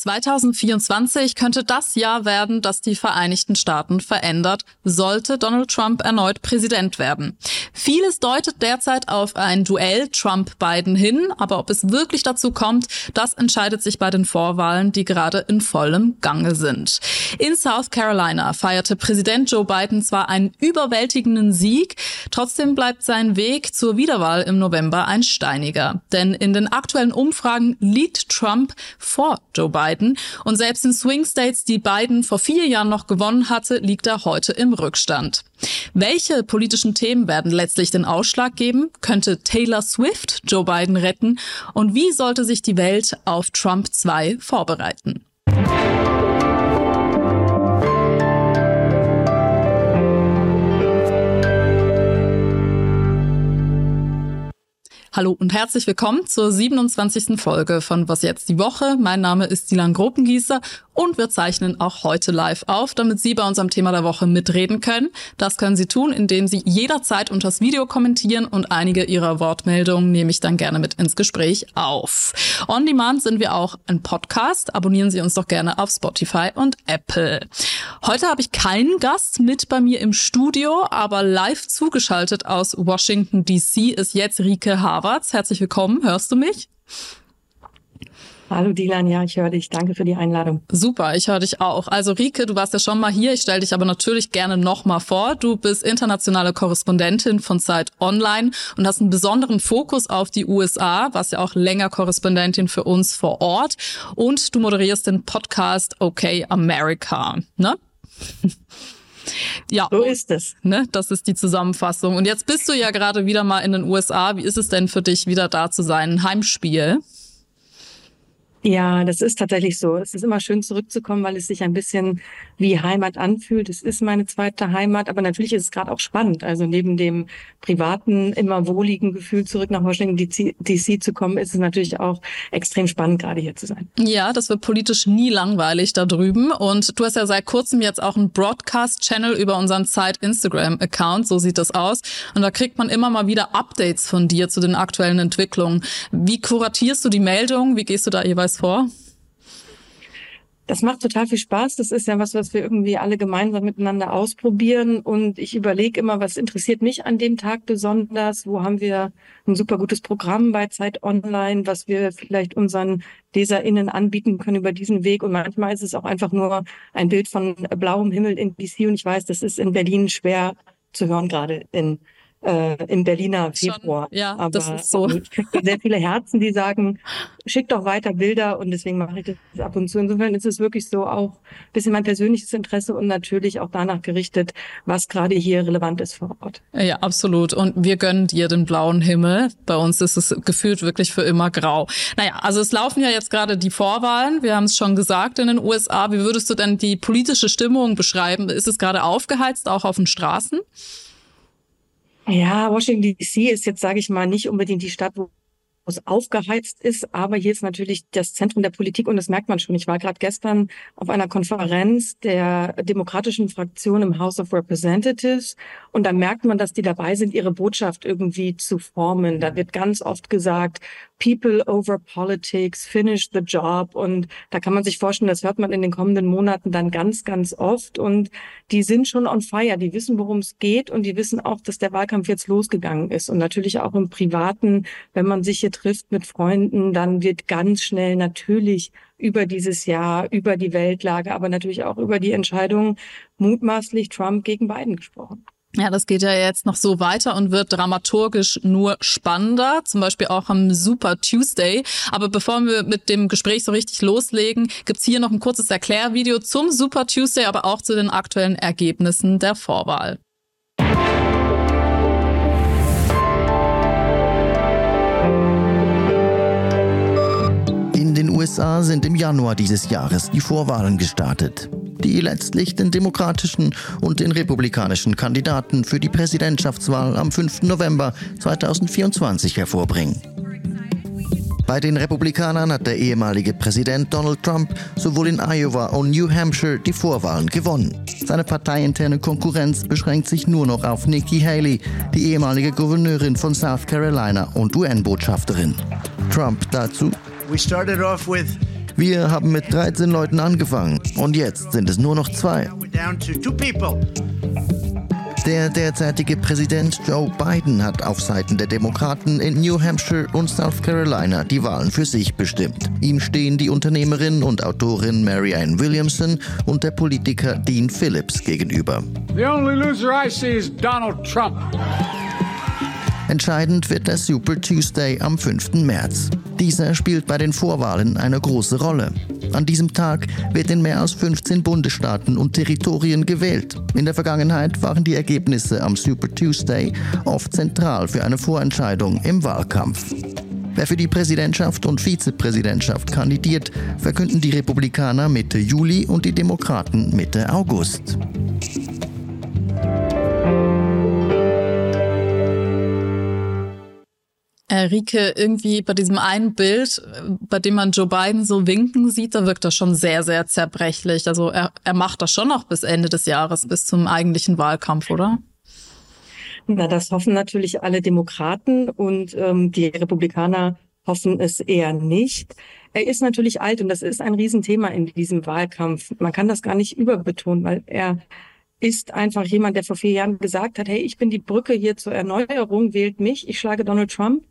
2024 könnte das Jahr werden, das die Vereinigten Staaten verändert, sollte Donald Trump erneut Präsident werden. Vieles deutet derzeit auf ein Duell Trump-Biden hin, aber ob es wirklich dazu kommt, das entscheidet sich bei den Vorwahlen, die gerade in vollem Gange sind. In South Carolina feierte Präsident Joe Biden zwar einen überwältigenden Sieg, trotzdem bleibt sein Weg zur Wiederwahl im November ein steiniger. Denn in den aktuellen Umfragen liegt Trump vor Joe Biden. Biden. Und selbst in Swing States, die Biden vor vier Jahren noch gewonnen hatte, liegt er heute im Rückstand. Welche politischen Themen werden letztlich den Ausschlag geben? Könnte Taylor Swift Joe Biden retten? Und wie sollte sich die Welt auf Trump 2 vorbereiten? Hallo und herzlich willkommen zur 27. Folge von Was jetzt die Woche. Mein Name ist Dilan Gropengießer und wir zeichnen auch heute live auf, damit Sie bei unserem Thema der Woche mitreden können. Das können Sie tun, indem Sie jederzeit unter das Video kommentieren und einige Ihrer Wortmeldungen nehme ich dann gerne mit ins Gespräch auf. On Demand sind wir auch ein Podcast. Abonnieren Sie uns doch gerne auf Spotify und Apple. Heute habe ich keinen Gast mit bei mir im Studio, aber live zugeschaltet aus Washington DC ist jetzt Rike Haber. Havertz. Herzlich willkommen. Hörst du mich? Hallo Dilan, ja, ich höre dich. Danke für die Einladung. Super, ich höre dich auch. Also Rike, du warst ja schon mal hier. Ich stelle dich aber natürlich gerne nochmal vor. Du bist internationale Korrespondentin von Zeit Online und hast einen besonderen Fokus auf die USA, warst ja auch länger Korrespondentin für uns vor Ort. Und du moderierst den Podcast Okay America, ne? Ja, so ist es. Ne, das ist die Zusammenfassung. Und jetzt bist du ja gerade wieder mal in den USA. Wie ist es denn für dich, wieder da zu sein? Ein Heimspiel? Ja, das ist tatsächlich so. Es ist immer schön zurückzukommen, weil es sich ein bisschen wie Heimat anfühlt. Es ist meine zweite Heimat, aber natürlich ist es gerade auch spannend. Also neben dem privaten, immer wohligen Gefühl, zurück nach Washington DC zu kommen, ist es natürlich auch extrem spannend, gerade hier zu sein. Ja, das wird politisch nie langweilig da drüben. Und du hast ja seit kurzem jetzt auch einen Broadcast-Channel über unseren Zeit-Instagram-Account. So sieht das aus. Und da kriegt man immer mal wieder Updates von dir zu den aktuellen Entwicklungen. Wie kuratierst du die Meldungen? Wie gehst du da jeweils vor? Das macht total viel Spaß. Das ist ja was, was wir irgendwie alle gemeinsam miteinander ausprobieren. Und ich überlege immer, was interessiert mich an dem Tag besonders? Wo haben wir ein super gutes Programm bei Zeit Online, was wir vielleicht unseren LeserInnen anbieten können über diesen Weg? Und manchmal ist es auch einfach nur ein Bild von blauem Himmel in DC. Und ich weiß, das ist in Berlin schwer zu hören, gerade in äh, im Berliner Februar. Schon, ja, Aber das ist so. Ich kriege sehr viele Herzen, die sagen, schick doch weiter Bilder und deswegen mache ich das ab und zu. Insofern ist es wirklich so auch ein bisschen mein persönliches Interesse und natürlich auch danach gerichtet, was gerade hier relevant ist vor Ort. Ja, absolut. Und wir gönnen dir den blauen Himmel. Bei uns ist es gefühlt wirklich für immer grau. Naja, also es laufen ja jetzt gerade die Vorwahlen. Wir haben es schon gesagt in den USA. Wie würdest du denn die politische Stimmung beschreiben? Ist es gerade aufgeheizt, auch auf den Straßen? Ja, Washington DC ist jetzt, sage ich mal, nicht unbedingt die Stadt, wo es aufgeheizt ist, aber hier ist natürlich das Zentrum der Politik und das merkt man schon. Ich war gerade gestern auf einer Konferenz der demokratischen Fraktion im House of Representatives und da merkt man, dass die dabei sind, ihre Botschaft irgendwie zu formen. Da wird ganz oft gesagt, People over Politics, finish the job. Und da kann man sich vorstellen, das hört man in den kommenden Monaten dann ganz, ganz oft. Und die sind schon on fire. Die wissen, worum es geht. Und die wissen auch, dass der Wahlkampf jetzt losgegangen ist. Und natürlich auch im Privaten, wenn man sich trifft mit Freunden, dann wird ganz schnell natürlich über dieses Jahr, über die Weltlage, aber natürlich auch über die Entscheidung mutmaßlich Trump gegen Biden gesprochen. Ja, das geht ja jetzt noch so weiter und wird dramaturgisch nur spannender, zum Beispiel auch am Super Tuesday. Aber bevor wir mit dem Gespräch so richtig loslegen, gibt's hier noch ein kurzes Erklärvideo zum Super Tuesday, aber auch zu den aktuellen Ergebnissen der Vorwahl. USA sind im Januar dieses Jahres die Vorwahlen gestartet die letztlich den demokratischen und den republikanischen Kandidaten für die Präsidentschaftswahl am 5. November 2024 hervorbringen. Bei den Republikanern hat der ehemalige Präsident Donald Trump sowohl in Iowa und New Hampshire die Vorwahlen gewonnen. Seine parteiinterne Konkurrenz beschränkt sich nur noch auf Nikki Haley, die ehemalige Gouverneurin von South Carolina und UN-Botschafterin. Trump dazu. We started off with Wir haben mit 13 Leuten angefangen und jetzt sind es nur noch zwei. Der derzeitige Präsident Joe Biden hat auf Seiten der Demokraten in New Hampshire und South Carolina die Wahlen für sich bestimmt. Ihm stehen die Unternehmerin und Autorin Marianne Williamson und der Politiker Dean Phillips gegenüber. The only loser I see is Donald Trump. Entscheidend wird der Super Tuesday am 5. März. Dieser spielt bei den Vorwahlen eine große Rolle. An diesem Tag wird in mehr als 15 Bundesstaaten und Territorien gewählt. In der Vergangenheit waren die Ergebnisse am Super Tuesday oft zentral für eine Vorentscheidung im Wahlkampf. Wer für die Präsidentschaft und Vizepräsidentschaft kandidiert, verkünden die Republikaner Mitte Juli und die Demokraten Mitte August. Rike, irgendwie bei diesem einen Bild, bei dem man Joe Biden so winken sieht, da wirkt er schon sehr, sehr zerbrechlich. Also er, er macht das schon noch bis Ende des Jahres, bis zum eigentlichen Wahlkampf, oder? Na, das hoffen natürlich alle Demokraten und ähm, die Republikaner hoffen es eher nicht. Er ist natürlich alt und das ist ein Riesenthema in diesem Wahlkampf. Man kann das gar nicht überbetonen, weil er ist einfach jemand, der vor vier Jahren gesagt hat, hey, ich bin die Brücke hier zur Erneuerung, wählt mich, ich schlage Donald Trump.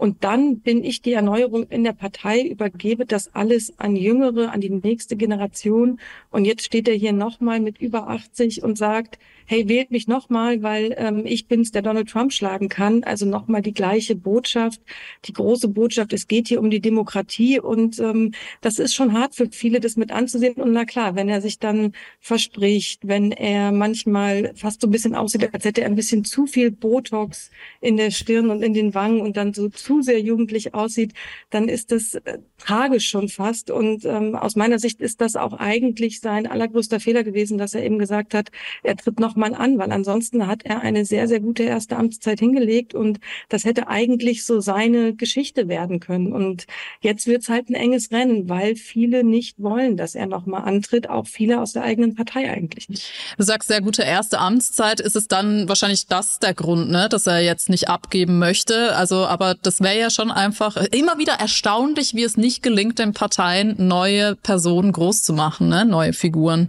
Und dann bin ich die Erneuerung in der Partei, übergebe das alles an Jüngere, an die nächste Generation. Und jetzt steht er hier nochmal mit über 80 und sagt, hey, wählt mich nochmal, weil ähm, ich bin's, der Donald Trump schlagen kann. Also nochmal die gleiche Botschaft, die große Botschaft, es geht hier um die Demokratie und ähm, das ist schon hart für viele, das mit anzusehen. Und na klar, wenn er sich dann verspricht, wenn er manchmal fast so ein bisschen aussieht, als hätte er ein bisschen zu viel Botox in der Stirn und in den Wangen und dann so zu sehr jugendlich aussieht, dann ist das äh, tragisch schon fast. Und ähm, aus meiner Sicht ist das auch eigentlich sein allergrößter Fehler gewesen, dass er eben gesagt hat, er tritt noch mal an, weil ansonsten hat er eine sehr, sehr gute erste Amtszeit hingelegt und das hätte eigentlich so seine Geschichte werden können. Und jetzt wird's halt ein enges Rennen, weil viele nicht wollen, dass er noch mal antritt, auch viele aus der eigenen Partei eigentlich nicht. Du sagst, sehr gute erste Amtszeit. Ist es dann wahrscheinlich das der Grund, ne, dass er jetzt nicht abgeben möchte? Also, aber das wäre ja schon einfach immer wieder erstaunlich, wie es nicht gelingt, den Parteien neue Personen groß zu machen, ne, neue Figuren.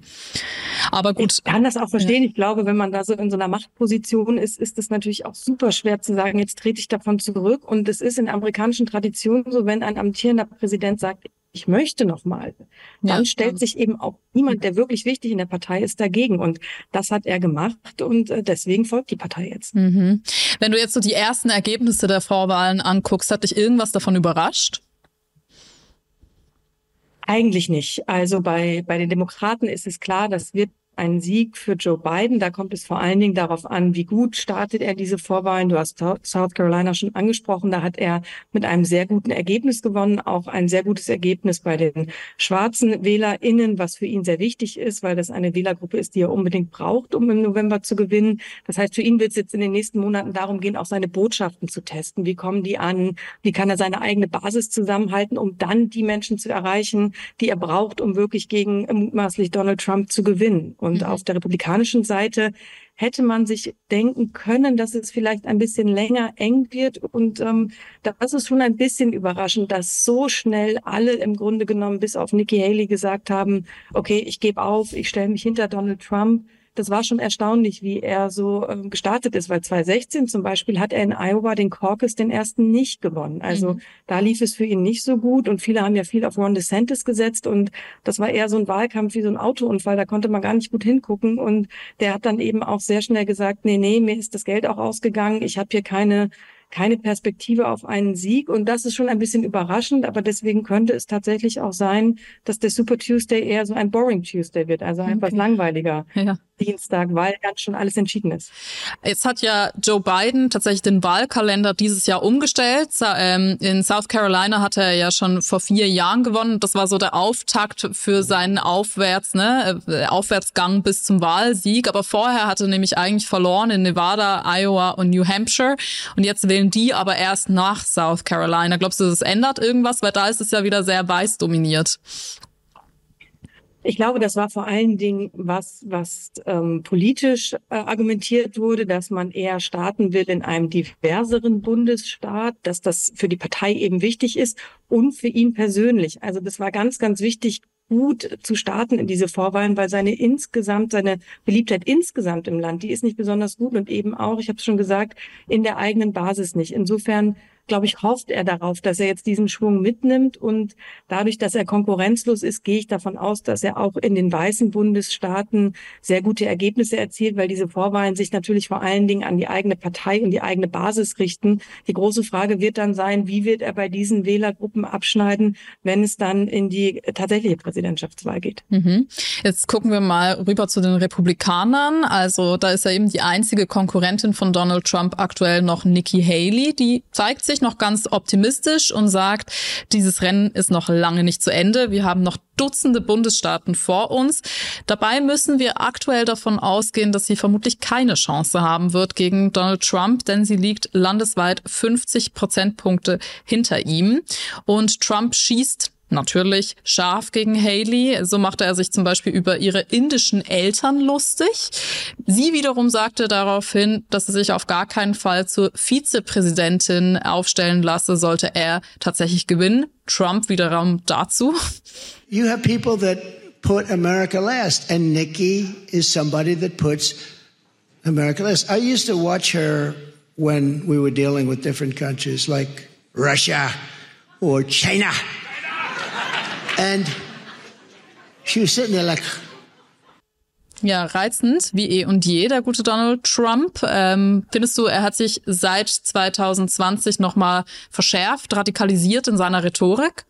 Aber gut. Ich kann das auch verstehen. Ja. Ich glaube, wenn man da so in so einer Machtposition ist, ist es natürlich auch super schwer zu sagen, jetzt trete ich davon zurück. Und es ist in der amerikanischen Tradition so, wenn ein amtierender Präsident sagt, ich möchte noch mal, dann ja. stellt sich eben auch niemand, der wirklich wichtig in der Partei ist, dagegen. Und das hat er gemacht und äh, deswegen folgt die Partei jetzt. Mhm. Wenn du jetzt so die ersten Ergebnisse der Vorwahlen anguckst, hat dich irgendwas davon überrascht? Eigentlich nicht. Also bei, bei den Demokraten ist es klar, das wird ein Sieg für Joe Biden. Da kommt es vor allen Dingen darauf an, wie gut startet er diese Vorwahlen. Du hast South Carolina schon angesprochen. Da hat er mit einem sehr guten Ergebnis gewonnen. Auch ein sehr gutes Ergebnis bei den schwarzen WählerInnen, was für ihn sehr wichtig ist, weil das eine Wählergruppe ist, die er unbedingt braucht, um im November zu gewinnen. Das heißt, für ihn wird es jetzt in den nächsten Monaten darum gehen, auch seine Botschaften zu testen. Wie kommen die an? Wie kann er seine eigene Basis zusammenhalten, um dann die Menschen zu erreichen, die er braucht, um wirklich gegen mutmaßlich Donald Trump zu gewinnen? Und mhm. auf der republikanischen Seite hätte man sich denken können, dass es vielleicht ein bisschen länger eng wird. Und ähm, das ist schon ein bisschen überraschend, dass so schnell alle im Grunde genommen bis auf Nikki Haley gesagt haben, okay, ich gebe auf, ich stelle mich hinter Donald Trump das war schon erstaunlich, wie er so ähm, gestartet ist, weil 2016 zum Beispiel hat er in Iowa den Caucus den ersten nicht gewonnen. Also mhm. da lief es für ihn nicht so gut und viele haben ja viel auf Ron DeSantis gesetzt und das war eher so ein Wahlkampf wie so ein Autounfall, da konnte man gar nicht gut hingucken und der hat dann eben auch sehr schnell gesagt, nee, nee, mir ist das Geld auch ausgegangen, ich habe hier keine keine Perspektive auf einen Sieg. Und das ist schon ein bisschen überraschend, aber deswegen könnte es tatsächlich auch sein, dass der Super Tuesday eher so ein Boring Tuesday wird, also okay. etwas langweiliger ja. Dienstag, weil ganz schon alles entschieden ist. Jetzt hat ja Joe Biden tatsächlich den Wahlkalender dieses Jahr umgestellt. Ähm, in South Carolina hat er ja schon vor vier Jahren gewonnen. Das war so der Auftakt für seinen Aufwärts, ne, äh, Aufwärtsgang bis zum Wahlsieg. Aber vorher hatte er nämlich eigentlich verloren in Nevada, Iowa und New Hampshire. Und jetzt wählen die aber erst nach South Carolina. Glaubst du, das ändert irgendwas? Weil da ist es ja wieder sehr weiß dominiert. Ich glaube, das war vor allen Dingen was, was ähm, politisch äh, argumentiert wurde, dass man eher starten will in einem diverseren Bundesstaat, dass das für die Partei eben wichtig ist und für ihn persönlich. Also das war ganz, ganz wichtig, gut zu starten in diese Vorwahlen, weil seine insgesamt, seine Beliebtheit insgesamt im Land, die ist nicht besonders gut und eben auch, ich habe es schon gesagt, in der eigenen Basis nicht. Insofern glaube ich, hofft er darauf, dass er jetzt diesen Schwung mitnimmt. Und dadurch, dass er konkurrenzlos ist, gehe ich davon aus, dass er auch in den weißen Bundesstaaten sehr gute Ergebnisse erzielt, weil diese Vorwahlen sich natürlich vor allen Dingen an die eigene Partei und die eigene Basis richten. Die große Frage wird dann sein, wie wird er bei diesen Wählergruppen abschneiden, wenn es dann in die tatsächliche Präsidentschaftswahl geht. Mhm. Jetzt gucken wir mal rüber zu den Republikanern. Also da ist ja eben die einzige Konkurrentin von Donald Trump aktuell noch Nikki Haley. Die zeigt sich noch ganz optimistisch und sagt, dieses Rennen ist noch lange nicht zu Ende. Wir haben noch Dutzende Bundesstaaten vor uns. Dabei müssen wir aktuell davon ausgehen, dass sie vermutlich keine Chance haben wird gegen Donald Trump, denn sie liegt landesweit 50 Prozentpunkte hinter ihm. Und Trump schießt natürlich scharf gegen Haley. So machte er sich zum Beispiel über ihre indischen Eltern lustig. Sie wiederum sagte daraufhin, dass sie sich auf gar keinen Fall zur Vizepräsidentin aufstellen lasse, sollte er tatsächlich gewinnen. Trump wiederum dazu. You have people that put America last and Nikki is somebody that puts America last. I used to watch her when we were dealing with different countries like Russia or China. And she was sitting there like, ja, reizend, wie eh und je, der gute Donald Trump. Ähm, findest du, er hat sich seit 2020 nochmal verschärft, radikalisiert in seiner Rhetorik?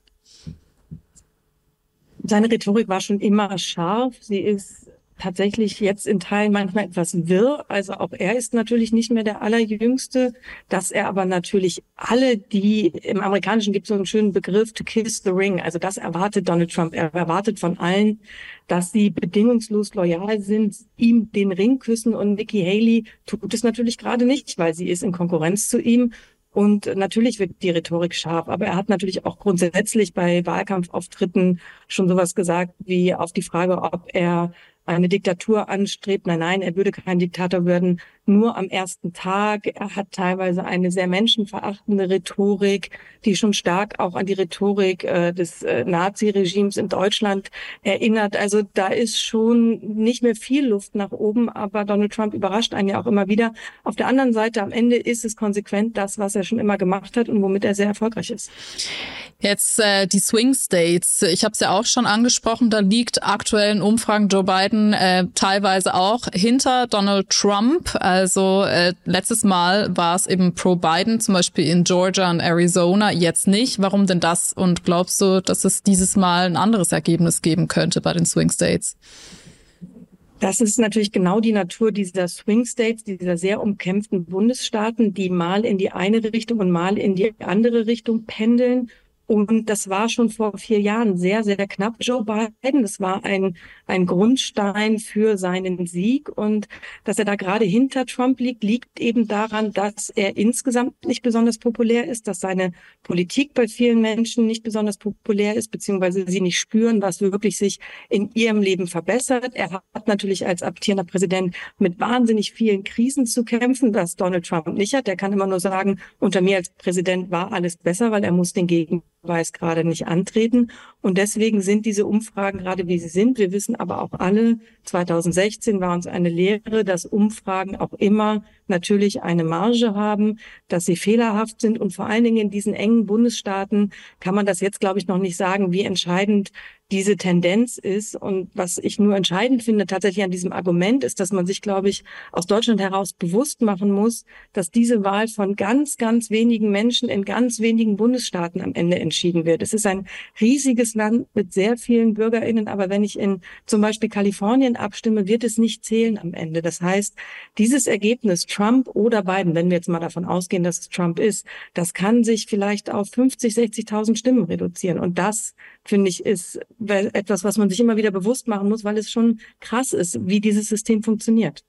Seine Rhetorik war schon immer scharf. Sie ist tatsächlich jetzt in Teilen manchmal etwas wirr. Also auch er ist natürlich nicht mehr der allerjüngste, dass er aber natürlich alle, die im Amerikanischen gibt es so einen schönen Begriff to kiss the ring. Also das erwartet Donald Trump. Er erwartet von allen, dass sie bedingungslos loyal sind, ihm den Ring küssen und Nikki Haley tut es natürlich gerade nicht, weil sie ist in Konkurrenz zu ihm und natürlich wird die Rhetorik scharf, aber er hat natürlich auch grundsätzlich bei Wahlkampfauftritten schon sowas gesagt wie auf die Frage, ob er eine Diktatur anstrebt. Nein, nein, er würde kein Diktator werden, nur am ersten Tag. Er hat teilweise eine sehr menschenverachtende Rhetorik, die schon stark auch an die Rhetorik äh, des äh, Nazi-Regimes in Deutschland erinnert. Also da ist schon nicht mehr viel Luft nach oben, aber Donald Trump überrascht einen ja auch immer wieder. Auf der anderen Seite, am Ende ist es konsequent das, was er schon immer gemacht hat und womit er sehr erfolgreich ist. Jetzt äh, die Swing States. Ich habe es ja auch schon angesprochen. Da liegt aktuell in Umfragen Joe Biden äh, teilweise auch hinter Donald Trump. Also äh, letztes Mal war es eben pro Biden, zum Beispiel in Georgia und Arizona, jetzt nicht. Warum denn das? Und glaubst du, dass es dieses Mal ein anderes Ergebnis geben könnte bei den Swing States? Das ist natürlich genau die Natur dieser Swing States, dieser sehr umkämpften Bundesstaaten, die mal in die eine Richtung und mal in die andere Richtung pendeln und das war schon vor vier Jahren sehr, sehr knapp. Joe Biden, das war ein, ein Grundstein für seinen Sieg. Und dass er da gerade hinter Trump liegt, liegt eben daran, dass er insgesamt nicht besonders populär ist, dass seine Politik bei vielen Menschen nicht besonders populär ist, beziehungsweise sie nicht spüren, was wirklich sich in ihrem Leben verbessert. Er hat natürlich als amtierender Präsident mit wahnsinnig vielen Krisen zu kämpfen, was Donald Trump nicht hat. Der kann immer nur sagen, unter mir als Präsident war alles besser, weil er muss den Gegen Weiß gerade nicht antreten. Und deswegen sind diese Umfragen gerade wie sie sind. Wir wissen aber auch alle, 2016 war uns eine Lehre, dass Umfragen auch immer natürlich eine Marge haben, dass sie fehlerhaft sind. Und vor allen Dingen in diesen engen Bundesstaaten kann man das jetzt, glaube ich, noch nicht sagen, wie entscheidend diese Tendenz ist. Und was ich nur entscheidend finde tatsächlich an diesem Argument ist, dass man sich, glaube ich, aus Deutschland heraus bewusst machen muss, dass diese Wahl von ganz, ganz wenigen Menschen in ganz wenigen Bundesstaaten am Ende entschieden wird. Es ist ein riesiges Land mit sehr vielen BürgerInnen, aber wenn ich in zum Beispiel Kalifornien abstimme, wird es nicht zählen am Ende. Das heißt, dieses Ergebnis, Trump oder Biden, wenn wir jetzt mal davon ausgehen, dass es Trump ist, das kann sich vielleicht auf 50, 60.000 Stimmen reduzieren. Und das, finde ich, ist etwas, was man sich immer wieder bewusst machen muss, weil es schon krass ist, wie dieses System funktioniert.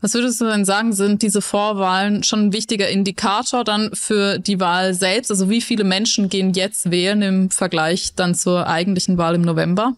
Was würdest du denn sagen, sind diese Vorwahlen schon ein wichtiger Indikator dann für die Wahl selbst? Also wie viele Menschen gehen jetzt wählen im Vergleich dann zur eigentlichen Wahl im November?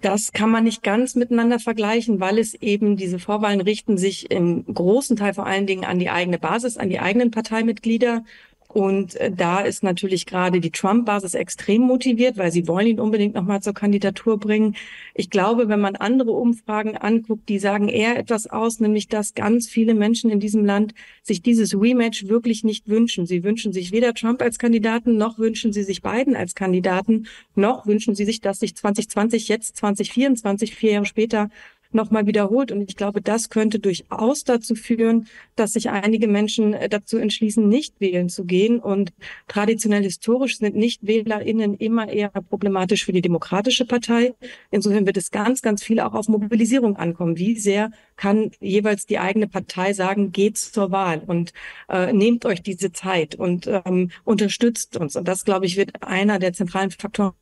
Das kann man nicht ganz miteinander vergleichen, weil es eben diese Vorwahlen richten sich im großen Teil vor allen Dingen an die eigene Basis, an die eigenen Parteimitglieder. Und äh, da ist natürlich gerade die Trump-Basis extrem motiviert, weil sie wollen ihn unbedingt nochmal zur Kandidatur bringen. Ich glaube, wenn man andere Umfragen anguckt, die sagen eher etwas aus, nämlich dass ganz viele Menschen in diesem Land sich dieses Rematch wirklich nicht wünschen. Sie wünschen sich weder Trump als Kandidaten, noch wünschen sie sich Biden als Kandidaten, noch wünschen sie sich, dass sich 2020 jetzt 2024, vier Jahre später, nochmal wiederholt. Und ich glaube, das könnte durchaus dazu führen, dass sich einige Menschen äh, dazu entschließen, nicht wählen zu gehen. Und traditionell historisch sind Nichtwählerinnen immer eher problematisch für die Demokratische Partei. Insofern wird es ganz, ganz viel auch auf Mobilisierung ankommen. Wie sehr kann jeweils die eigene Partei sagen, geht zur Wahl und äh, nehmt euch diese Zeit und ähm, unterstützt uns. Und das, glaube ich, wird einer der zentralen Faktoren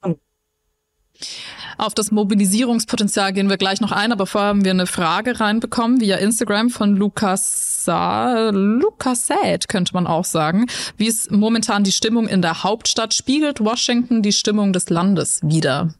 auf das Mobilisierungspotenzial gehen wir gleich noch ein, aber vorher haben wir eine Frage reinbekommen via Instagram von Lukas Sad, könnte man auch sagen. Wie ist momentan die Stimmung in der Hauptstadt? Spiegelt Washington die Stimmung des Landes wieder?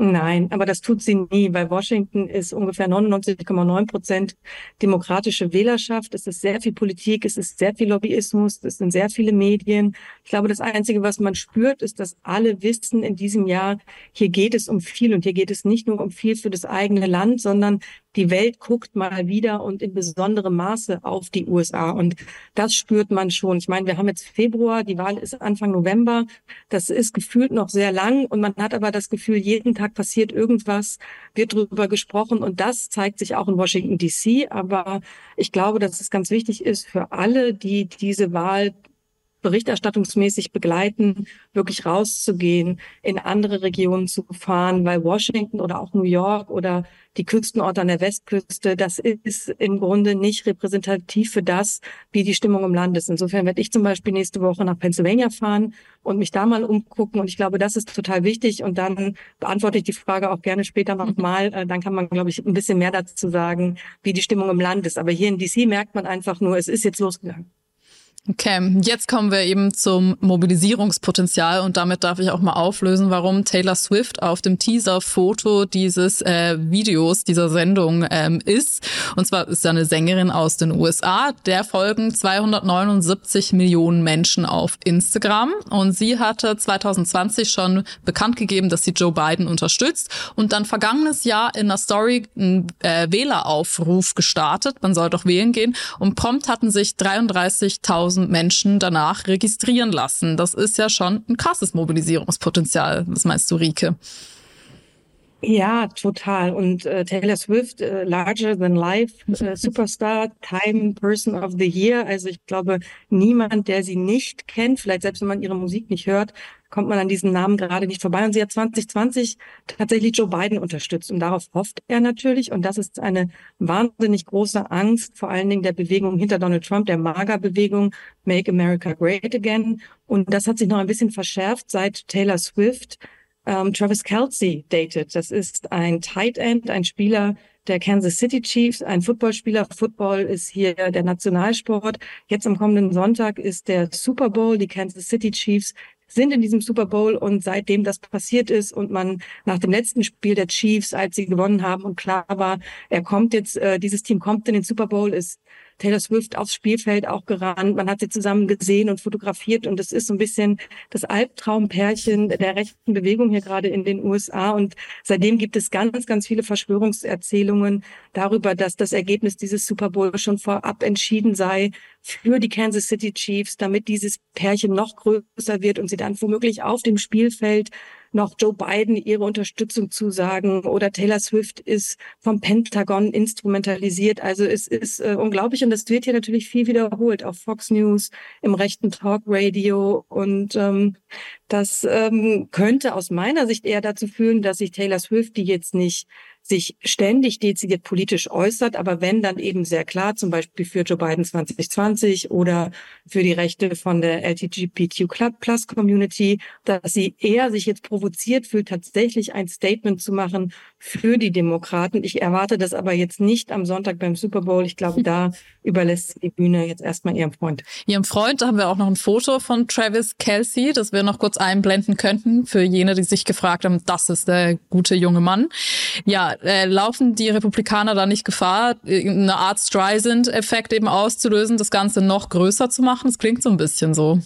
Nein, aber das tut sie nie, weil Washington ist ungefähr 99,9 Prozent demokratische Wählerschaft. Es ist sehr viel Politik, es ist sehr viel Lobbyismus, es sind sehr viele Medien. Ich glaube, das Einzige, was man spürt, ist, dass alle wissen in diesem Jahr, hier geht es um viel und hier geht es nicht nur um viel für das eigene Land, sondern die Welt guckt mal wieder und in besonderem Maße auf die USA. Und das spürt man schon. Ich meine, wir haben jetzt Februar, die Wahl ist Anfang November. Das ist gefühlt noch sehr lang und man hat aber das Gefühl, jeden Tag passiert irgendwas, wird darüber gesprochen und das zeigt sich auch in Washington DC. Aber ich glaube, dass es ganz wichtig ist für alle, die diese Wahl berichterstattungsmäßig begleiten, wirklich rauszugehen, in andere Regionen zu fahren, weil Washington oder auch New York oder die Küstenorte an der Westküste, das ist im Grunde nicht repräsentativ für das, wie die Stimmung im Land ist. Insofern werde ich zum Beispiel nächste Woche nach Pennsylvania fahren und mich da mal umgucken. Und ich glaube, das ist total wichtig. Und dann beantworte ich die Frage auch gerne später nochmal. Äh, dann kann man, glaube ich, ein bisschen mehr dazu sagen, wie die Stimmung im Land ist. Aber hier in DC merkt man einfach nur, es ist jetzt losgegangen. Okay, jetzt kommen wir eben zum Mobilisierungspotenzial und damit darf ich auch mal auflösen, warum Taylor Swift auf dem Teaser-Foto dieses äh, Videos, dieser Sendung ähm, ist. Und zwar ist sie eine Sängerin aus den USA. Der folgen 279 Millionen Menschen auf Instagram und sie hatte 2020 schon bekannt gegeben, dass sie Joe Biden unterstützt und dann vergangenes Jahr in einer Story einen äh, Wähleraufruf gestartet. Man soll doch wählen gehen und prompt hatten sich 33.000 1000 Menschen danach registrieren lassen. Das ist ja schon ein krasses Mobilisierungspotenzial. Was meinst du, Rike? Ja, total. Und äh, Taylor Swift, äh, larger than life, äh, Superstar, Time Person of the Year. Also ich glaube, niemand, der sie nicht kennt, vielleicht selbst wenn man ihre Musik nicht hört, kommt man an diesen Namen gerade nicht vorbei. Und sie hat 2020 tatsächlich Joe Biden unterstützt. Und darauf hofft er natürlich. Und das ist eine wahnsinnig große Angst, vor allen Dingen der Bewegung hinter Donald Trump, der MAGA-Bewegung, Make America Great Again. Und das hat sich noch ein bisschen verschärft, seit Taylor Swift ähm, Travis Kelsey datet. Das ist ein Tight End, ein Spieler der Kansas City Chiefs, ein Footballspieler. Football ist hier der Nationalsport. Jetzt am kommenden Sonntag ist der Super Bowl. Die Kansas City Chiefs sind in diesem Super Bowl und seitdem das passiert ist und man nach dem letzten Spiel der Chiefs, als sie gewonnen haben und klar war, er kommt jetzt, äh, dieses Team kommt in den Super Bowl, ist Taylor Swift aufs Spielfeld auch gerannt. Man hat sie zusammen gesehen und fotografiert und es ist so ein bisschen das Albtraumpärchen der rechten Bewegung hier gerade in den USA. Und seitdem gibt es ganz, ganz viele Verschwörungserzählungen darüber, dass das Ergebnis dieses Super Bowl schon vorab entschieden sei für die Kansas City Chiefs, damit dieses Pärchen noch größer wird und sie dann womöglich auf dem Spielfeld noch Joe Biden ihre Unterstützung zusagen oder Taylor Swift ist vom Pentagon instrumentalisiert. Also es ist äh, unglaublich und das wird hier natürlich viel wiederholt auf Fox News, im rechten Talk Radio und ähm, das ähm, könnte aus meiner Sicht eher dazu führen, dass sich Taylor Swift, die jetzt nicht sich ständig dezidiert politisch äußert, aber wenn dann eben sehr klar, zum Beispiel für Joe Biden 2020 oder für die Rechte von der LGBTQ Plus Community, dass sie eher sich jetzt provoziert fühlt, tatsächlich ein Statement zu machen für die Demokraten. Ich erwarte das aber jetzt nicht am Sonntag beim Super Bowl. Ich glaube, da überlässt die Bühne jetzt erstmal ihrem Freund. Ihrem Freund, da haben wir auch noch ein Foto von Travis Kelsey, das wir noch kurz einblenden könnten für jene, die sich gefragt haben, das ist der gute junge Mann. Ja, äh, laufen die Republikaner da nicht Gefahr, eine Art Streisand-Effekt eben auszulösen, das Ganze noch größer zu machen? Es klingt so ein bisschen so.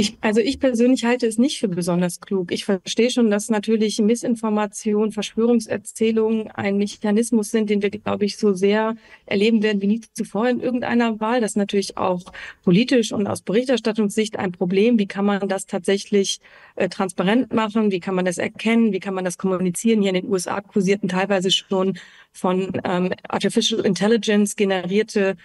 Ich, also ich persönlich halte es nicht für besonders klug. Ich verstehe schon, dass natürlich Missinformation, Verschwörungserzählungen ein Mechanismus sind, den wir, glaube ich, so sehr erleben werden wie nie zuvor in irgendeiner Wahl. Das ist natürlich auch politisch und aus Berichterstattungssicht ein Problem. Wie kann man das tatsächlich äh, transparent machen? Wie kann man das erkennen? Wie kann man das kommunizieren? Hier in den USA kursierten teilweise schon von ähm, Artificial Intelligence generierte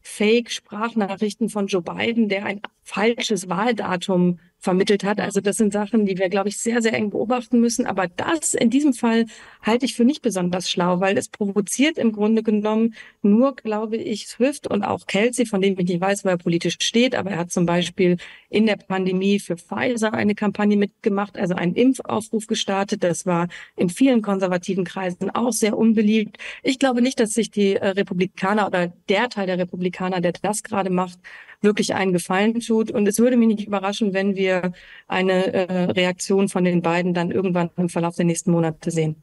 Fake-Sprachnachrichten von Joe Biden, der ein falsches Wahldatum vermittelt hat. Also das sind Sachen, die wir, glaube ich, sehr, sehr eng beobachten müssen. Aber das in diesem Fall halte ich für nicht besonders schlau, weil es provoziert im Grunde genommen nur, glaube ich, Swift und auch Kelsey, von dem ich nicht weiß, wo er politisch steht. Aber er hat zum Beispiel in der Pandemie für Pfizer eine Kampagne mitgemacht, also einen Impfaufruf gestartet. Das war in vielen konservativen Kreisen auch sehr unbeliebt. Ich glaube nicht, dass sich die äh, Republikaner oder der Teil der Republikaner, der das gerade macht, wirklich einen Gefallen tut. Und es würde mich nicht überraschen, wenn wir eine äh, Reaktion von den beiden dann irgendwann im Verlauf der nächsten Monate sehen.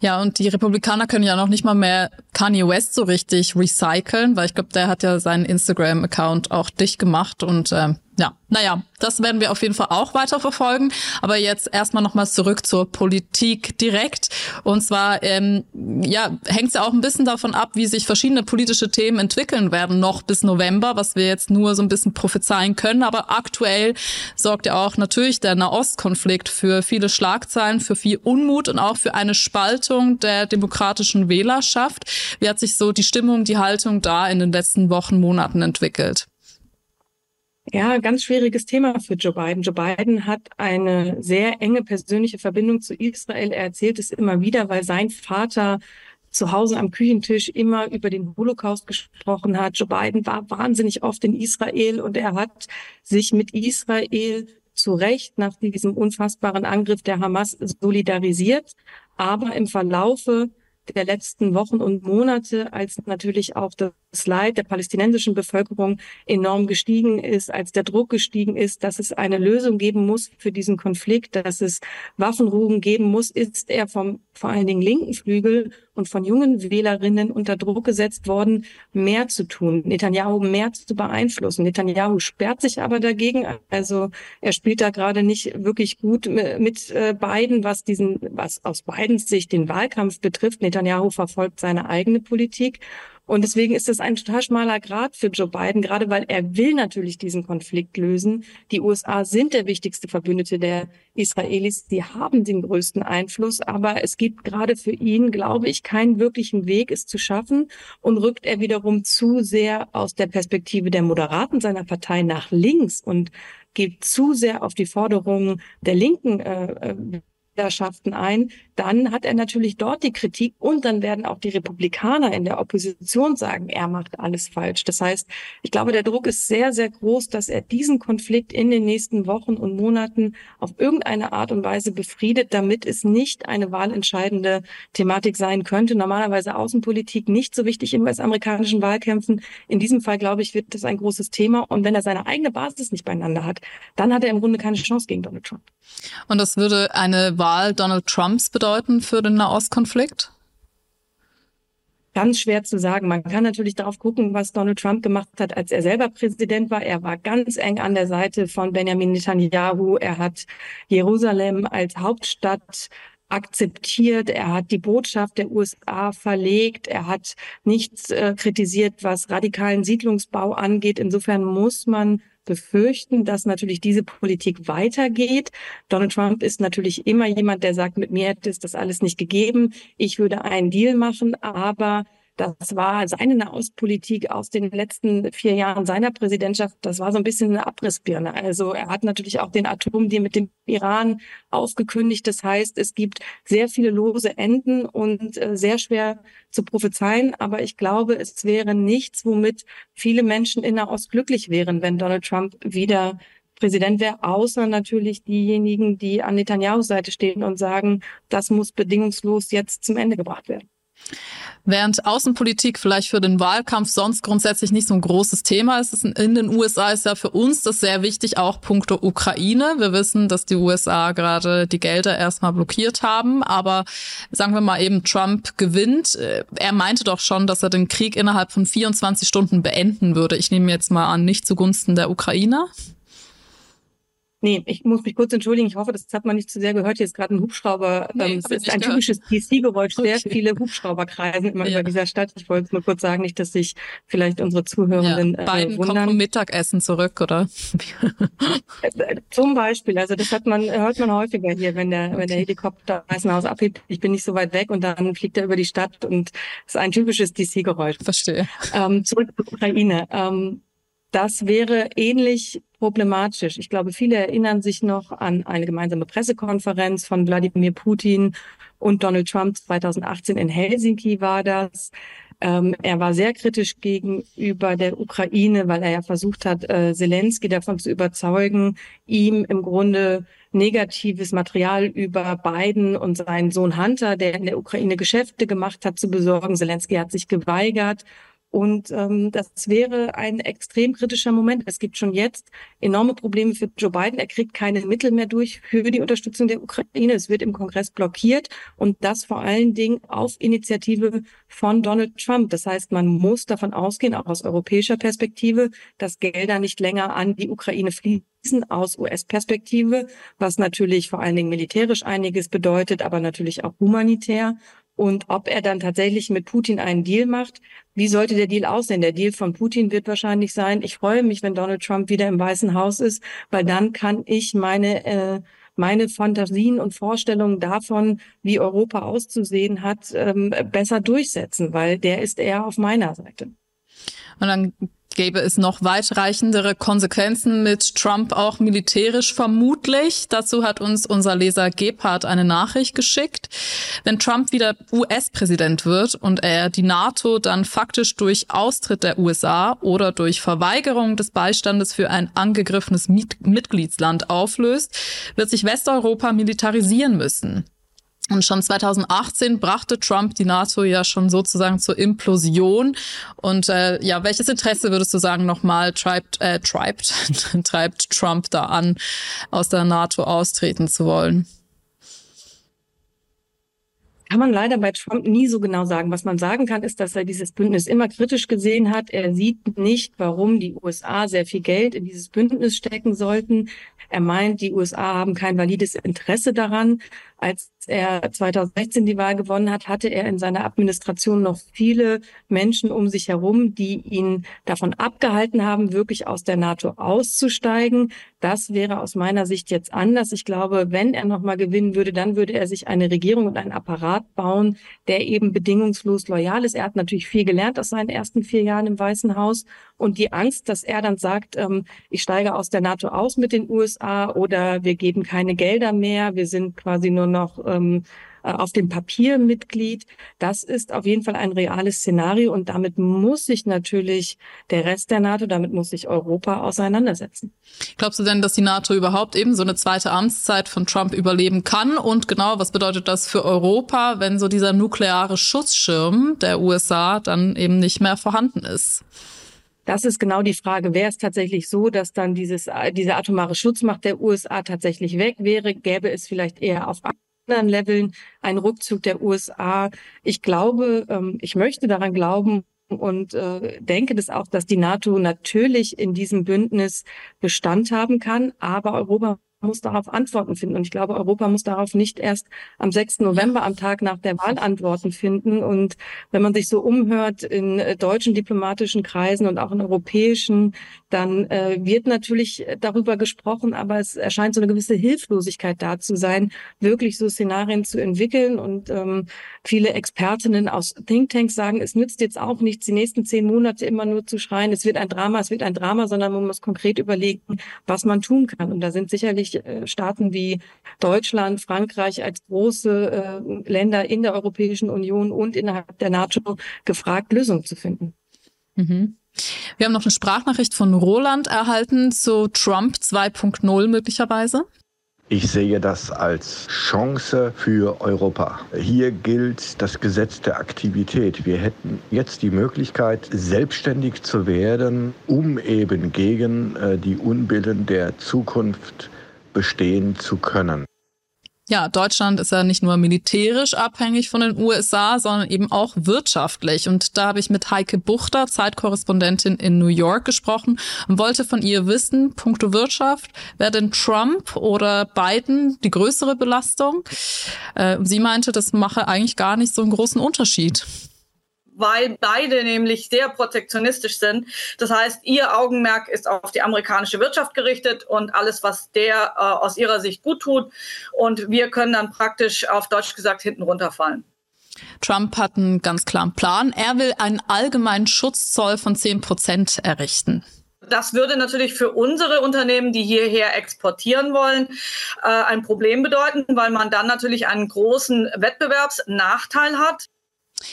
Ja, und die Republikaner können ja noch nicht mal mehr Kanye West so richtig recyceln, weil ich glaube, der hat ja seinen Instagram-Account auch dicht gemacht und ähm, ja, naja, das werden wir auf jeden Fall auch weiter verfolgen. Aber jetzt erstmal nochmal zurück zur Politik direkt. Und zwar ähm, ja, hängt es ja auch ein bisschen davon ab, wie sich verschiedene politische Themen entwickeln werden noch bis November, was wir jetzt nur so ein bisschen prophezeien können. Aber aktuell sorgt ja auch natürlich der Nahostkonflikt für viele Schlagzeilen, für viel Unmut und auch für eine Spaltung der demokratischen Wählerschaft. Wie hat sich so die Stimmung, die Haltung da in den letzten Wochen, Monaten entwickelt? Ja, ganz schwieriges Thema für Joe Biden. Joe Biden hat eine sehr enge persönliche Verbindung zu Israel. Er erzählt es immer wieder, weil sein Vater zu Hause am Küchentisch immer über den Holocaust gesprochen hat. Joe Biden war wahnsinnig oft in Israel und er hat sich mit Israel zu Recht nach diesem unfassbaren Angriff der Hamas solidarisiert. Aber im Verlaufe der letzten Wochen und Monate, als natürlich auch das Leid der palästinensischen Bevölkerung enorm gestiegen ist, als der Druck gestiegen ist, dass es eine Lösung geben muss für diesen Konflikt, dass es Waffenruhen geben muss, ist er vom vor allen Dingen linken Flügel und von jungen Wählerinnen unter Druck gesetzt worden, mehr zu tun, Netanyahu mehr zu beeinflussen. Netanyahu sperrt sich aber dagegen. Also er spielt da gerade nicht wirklich gut mit äh, Biden, was diesen, was aus Bidens Sicht den Wahlkampf betrifft. Netanyahu verfolgt seine eigene Politik. Und deswegen ist es ein total schmaler Grad für Joe Biden, gerade weil er will natürlich diesen Konflikt lösen. Die USA sind der wichtigste Verbündete der Israelis. Sie haben den größten Einfluss, aber es gibt gerade für ihn, glaube ich, keinen wirklichen Weg, es zu schaffen. Und rückt er wiederum zu sehr aus der Perspektive der Moderaten seiner Partei nach links und geht zu sehr auf die Forderungen der Linken äh, äh Wählerschaften ein, dann hat er natürlich dort die Kritik und dann werden auch die Republikaner in der Opposition sagen, er macht alles falsch. Das heißt, ich glaube, der Druck ist sehr, sehr groß, dass er diesen Konflikt in den nächsten Wochen und Monaten auf irgendeine Art und Weise befriedet, damit es nicht eine wahlentscheidende Thematik sein könnte. Normalerweise Außenpolitik nicht so wichtig in US-amerikanischen Wahlkämpfen. In diesem Fall, glaube ich, wird das ein großes Thema. Und wenn er seine eigene Basis nicht beieinander hat, dann hat er im Grunde keine Chance gegen Donald Trump. Und das würde eine Wahl Donald Trumps bedeuten für den Nahostkonflikt? Ganz schwer zu sagen. Man kann natürlich darauf gucken, was Donald Trump gemacht hat, als er selber Präsident war. Er war ganz eng an der Seite von Benjamin Netanyahu. Er hat Jerusalem als Hauptstadt akzeptiert. Er hat die Botschaft der USA verlegt. Er hat nichts äh, kritisiert, was radikalen Siedlungsbau angeht. Insofern muss man befürchten, dass natürlich diese Politik weitergeht. Donald Trump ist natürlich immer jemand, der sagt, mit mir hätte es das alles nicht gegeben. Ich würde einen Deal machen, aber Das war seine Nahostpolitik aus den letzten vier Jahren seiner Präsidentschaft. Das war so ein bisschen eine Abrissbirne. Also er hat natürlich auch den Atomdeal mit dem Iran aufgekündigt. Das heißt, es gibt sehr viele lose Enden und äh, sehr schwer zu prophezeien. Aber ich glaube, es wäre nichts, womit viele Menschen in Nahost glücklich wären, wenn Donald Trump wieder Präsident wäre, außer natürlich diejenigen, die an Netanyahus Seite stehen und sagen, das muss bedingungslos jetzt zum Ende gebracht werden. Während Außenpolitik vielleicht für den Wahlkampf sonst grundsätzlich nicht so ein großes Thema ist, ist in den USA ist ja für uns das sehr wichtig, auch punkto Ukraine. Wir wissen, dass die USA gerade die Gelder erstmal blockiert haben, aber sagen wir mal eben, Trump gewinnt. Er meinte doch schon, dass er den Krieg innerhalb von 24 Stunden beenden würde. Ich nehme jetzt mal an, nicht zugunsten der Ukraine. Nee, ich muss mich kurz entschuldigen. Ich hoffe, das hat man nicht zu sehr gehört. Hier ist gerade ein Hubschrauber. Nee, es ist ein typisches DC-Geräusch. Okay. Sehr viele Hubschrauber kreisen immer ja. über dieser Stadt. Ich wollte nur kurz sagen, nicht, dass sich vielleicht unsere Zuhörenden ja, Biden äh, wundern. kommt vom Mittagessen zurück, oder? Äh, zum Beispiel. Also das hat man, hört man häufiger hier, wenn der, wenn der Helikopter Weißenhaus abhebt. Ich bin nicht so weit weg und dann fliegt er über die Stadt und es ist ein typisches DC-Geräusch. Verstehe. Ähm, zurück zur Ukraine. Ähm, das wäre ähnlich problematisch. Ich glaube, viele erinnern sich noch an eine gemeinsame Pressekonferenz von Wladimir Putin und Donald Trump 2018 in Helsinki war das. Ähm, er war sehr kritisch gegenüber der Ukraine, weil er ja versucht hat, äh, Zelensky davon zu überzeugen, ihm im Grunde negatives Material über Biden und seinen Sohn Hunter, der in der Ukraine Geschäfte gemacht hat, zu besorgen. Zelensky hat sich geweigert und ähm, das wäre ein extrem kritischer Moment. Es gibt schon jetzt enorme Probleme für Joe Biden. Er kriegt keine Mittel mehr durch für die Unterstützung der Ukraine. Es wird im Kongress blockiert und das vor allen Dingen auf Initiative von Donald Trump. Das heißt, man muss davon ausgehen, auch aus europäischer Perspektive, dass Gelder nicht länger an die Ukraine fließen aus US-Perspektive, was natürlich vor allen Dingen militärisch einiges bedeutet, aber natürlich auch humanitär und ob er dann tatsächlich mit Putin einen Deal macht. Wie sollte der Deal aussehen? Der Deal von Putin wird wahrscheinlich sein, ich freue mich, wenn Donald Trump wieder im Weißen Haus ist, weil dann kann ich meine äh, meine Fantasien und Vorstellungen davon, wie Europa auszusehen hat, ähm, besser durchsetzen, weil der ist eher auf meiner Seite. Und dann gäbe es noch weitreichendere Konsequenzen mit Trump auch militärisch vermutlich. Dazu hat uns unser Leser Gebhardt eine Nachricht geschickt. Wenn Trump wieder US-Präsident wird und er die NATO dann faktisch durch Austritt der USA oder durch Verweigerung des Beistandes für ein angegriffenes Mitgliedsland auflöst, wird sich Westeuropa militarisieren müssen. Und schon 2018 brachte Trump die NATO ja schon sozusagen zur Implosion. Und äh, ja, welches Interesse würdest du sagen nochmal treibt, äh, treibt, treibt Trump da an, aus der NATO austreten zu wollen? Kann man leider bei Trump nie so genau sagen. Was man sagen kann, ist, dass er dieses Bündnis immer kritisch gesehen hat. Er sieht nicht, warum die USA sehr viel Geld in dieses Bündnis stecken sollten. Er meint, die USA haben kein valides Interesse daran. Als er 2016 die Wahl gewonnen hat, hatte er in seiner Administration noch viele Menschen um sich herum, die ihn davon abgehalten haben, wirklich aus der NATO auszusteigen. Das wäre aus meiner Sicht jetzt anders. Ich glaube, wenn er nochmal gewinnen würde, dann würde er sich eine Regierung und einen Apparat bauen, der eben bedingungslos loyal ist. Er hat natürlich viel gelernt aus seinen ersten vier Jahren im Weißen Haus. Und die Angst, dass er dann sagt, ähm, ich steige aus der NATO aus mit den USA oder wir geben keine Gelder mehr, wir sind quasi nur noch ähm, äh, auf dem Papier Mitglied. Das ist auf jeden Fall ein reales Szenario und damit muss sich natürlich der Rest der NATO, damit muss sich Europa auseinandersetzen. Glaubst du denn, dass die NATO überhaupt eben so eine zweite Amtszeit von Trump überleben kann? Und genau, was bedeutet das für Europa, wenn so dieser nukleare Schutzschirm der USA dann eben nicht mehr vorhanden ist? Das ist genau die Frage. Wäre es tatsächlich so, dass dann dieses, diese atomare Schutzmacht der USA tatsächlich weg wäre? Gäbe es vielleicht eher auf anderen Leveln einen Rückzug der USA? Ich glaube, ähm, ich möchte daran glauben, und äh, denke das auch, dass die NATO natürlich in diesem Bündnis Bestand haben kann, aber Europa muss darauf Antworten finden. Und ich glaube, Europa muss darauf nicht erst am 6. November, am Tag nach der Wahl, Antworten finden. Und wenn man sich so umhört in äh, deutschen diplomatischen Kreisen und auch in europäischen, dann äh, wird natürlich darüber gesprochen, aber es erscheint so eine gewisse Hilflosigkeit da zu sein, wirklich so Szenarien zu entwickeln. Und ähm, viele Expertinnen aus Thinktanks sagen, es nützt jetzt auch nichts, die nächsten zehn Monate immer nur zu schreien, es wird ein Drama, es wird ein Drama, sondern man muss konkret überlegen, was man tun kann. Und da sind sicherlich äh, Staaten wie Deutschland, Frankreich als große äh, Länder in der Europäischen Union und innerhalb der NATO gefragt, Lösungen zu finden. Mhm. Wir haben noch eine Sprachnachricht von Roland erhalten zu Trump 2.0 möglicherweise. Ich sehe das als Chance für Europa. Hier gilt das Gesetz der Aktivität. Wir hätten jetzt die Möglichkeit, selbstständig zu werden, um eben gegen äh, die Unbillen der Zukunft bestehen zu können. Ja, Deutschland ist ja nicht nur militärisch abhängig von den USA, sondern eben auch wirtschaftlich. Und da habe ich mit Heike Buchter, Zeitkorrespondentin in New York, gesprochen und wollte von ihr wissen, puncto Wirtschaft, wäre denn Trump oder Biden die größere Belastung? Äh, sie meinte, das mache eigentlich gar nicht so einen großen Unterschied weil beide nämlich sehr protektionistisch sind. Das heißt, ihr Augenmerk ist auf die amerikanische Wirtschaft gerichtet und alles, was der äh, aus ihrer Sicht gut tut. Und wir können dann praktisch auf Deutsch gesagt hinten runterfallen. Trump hat einen ganz klaren Plan. Er will einen allgemeinen Schutzzoll von 10 Prozent errichten. Das würde natürlich für unsere Unternehmen, die hierher exportieren wollen, äh, ein Problem bedeuten, weil man dann natürlich einen großen Wettbewerbsnachteil hat.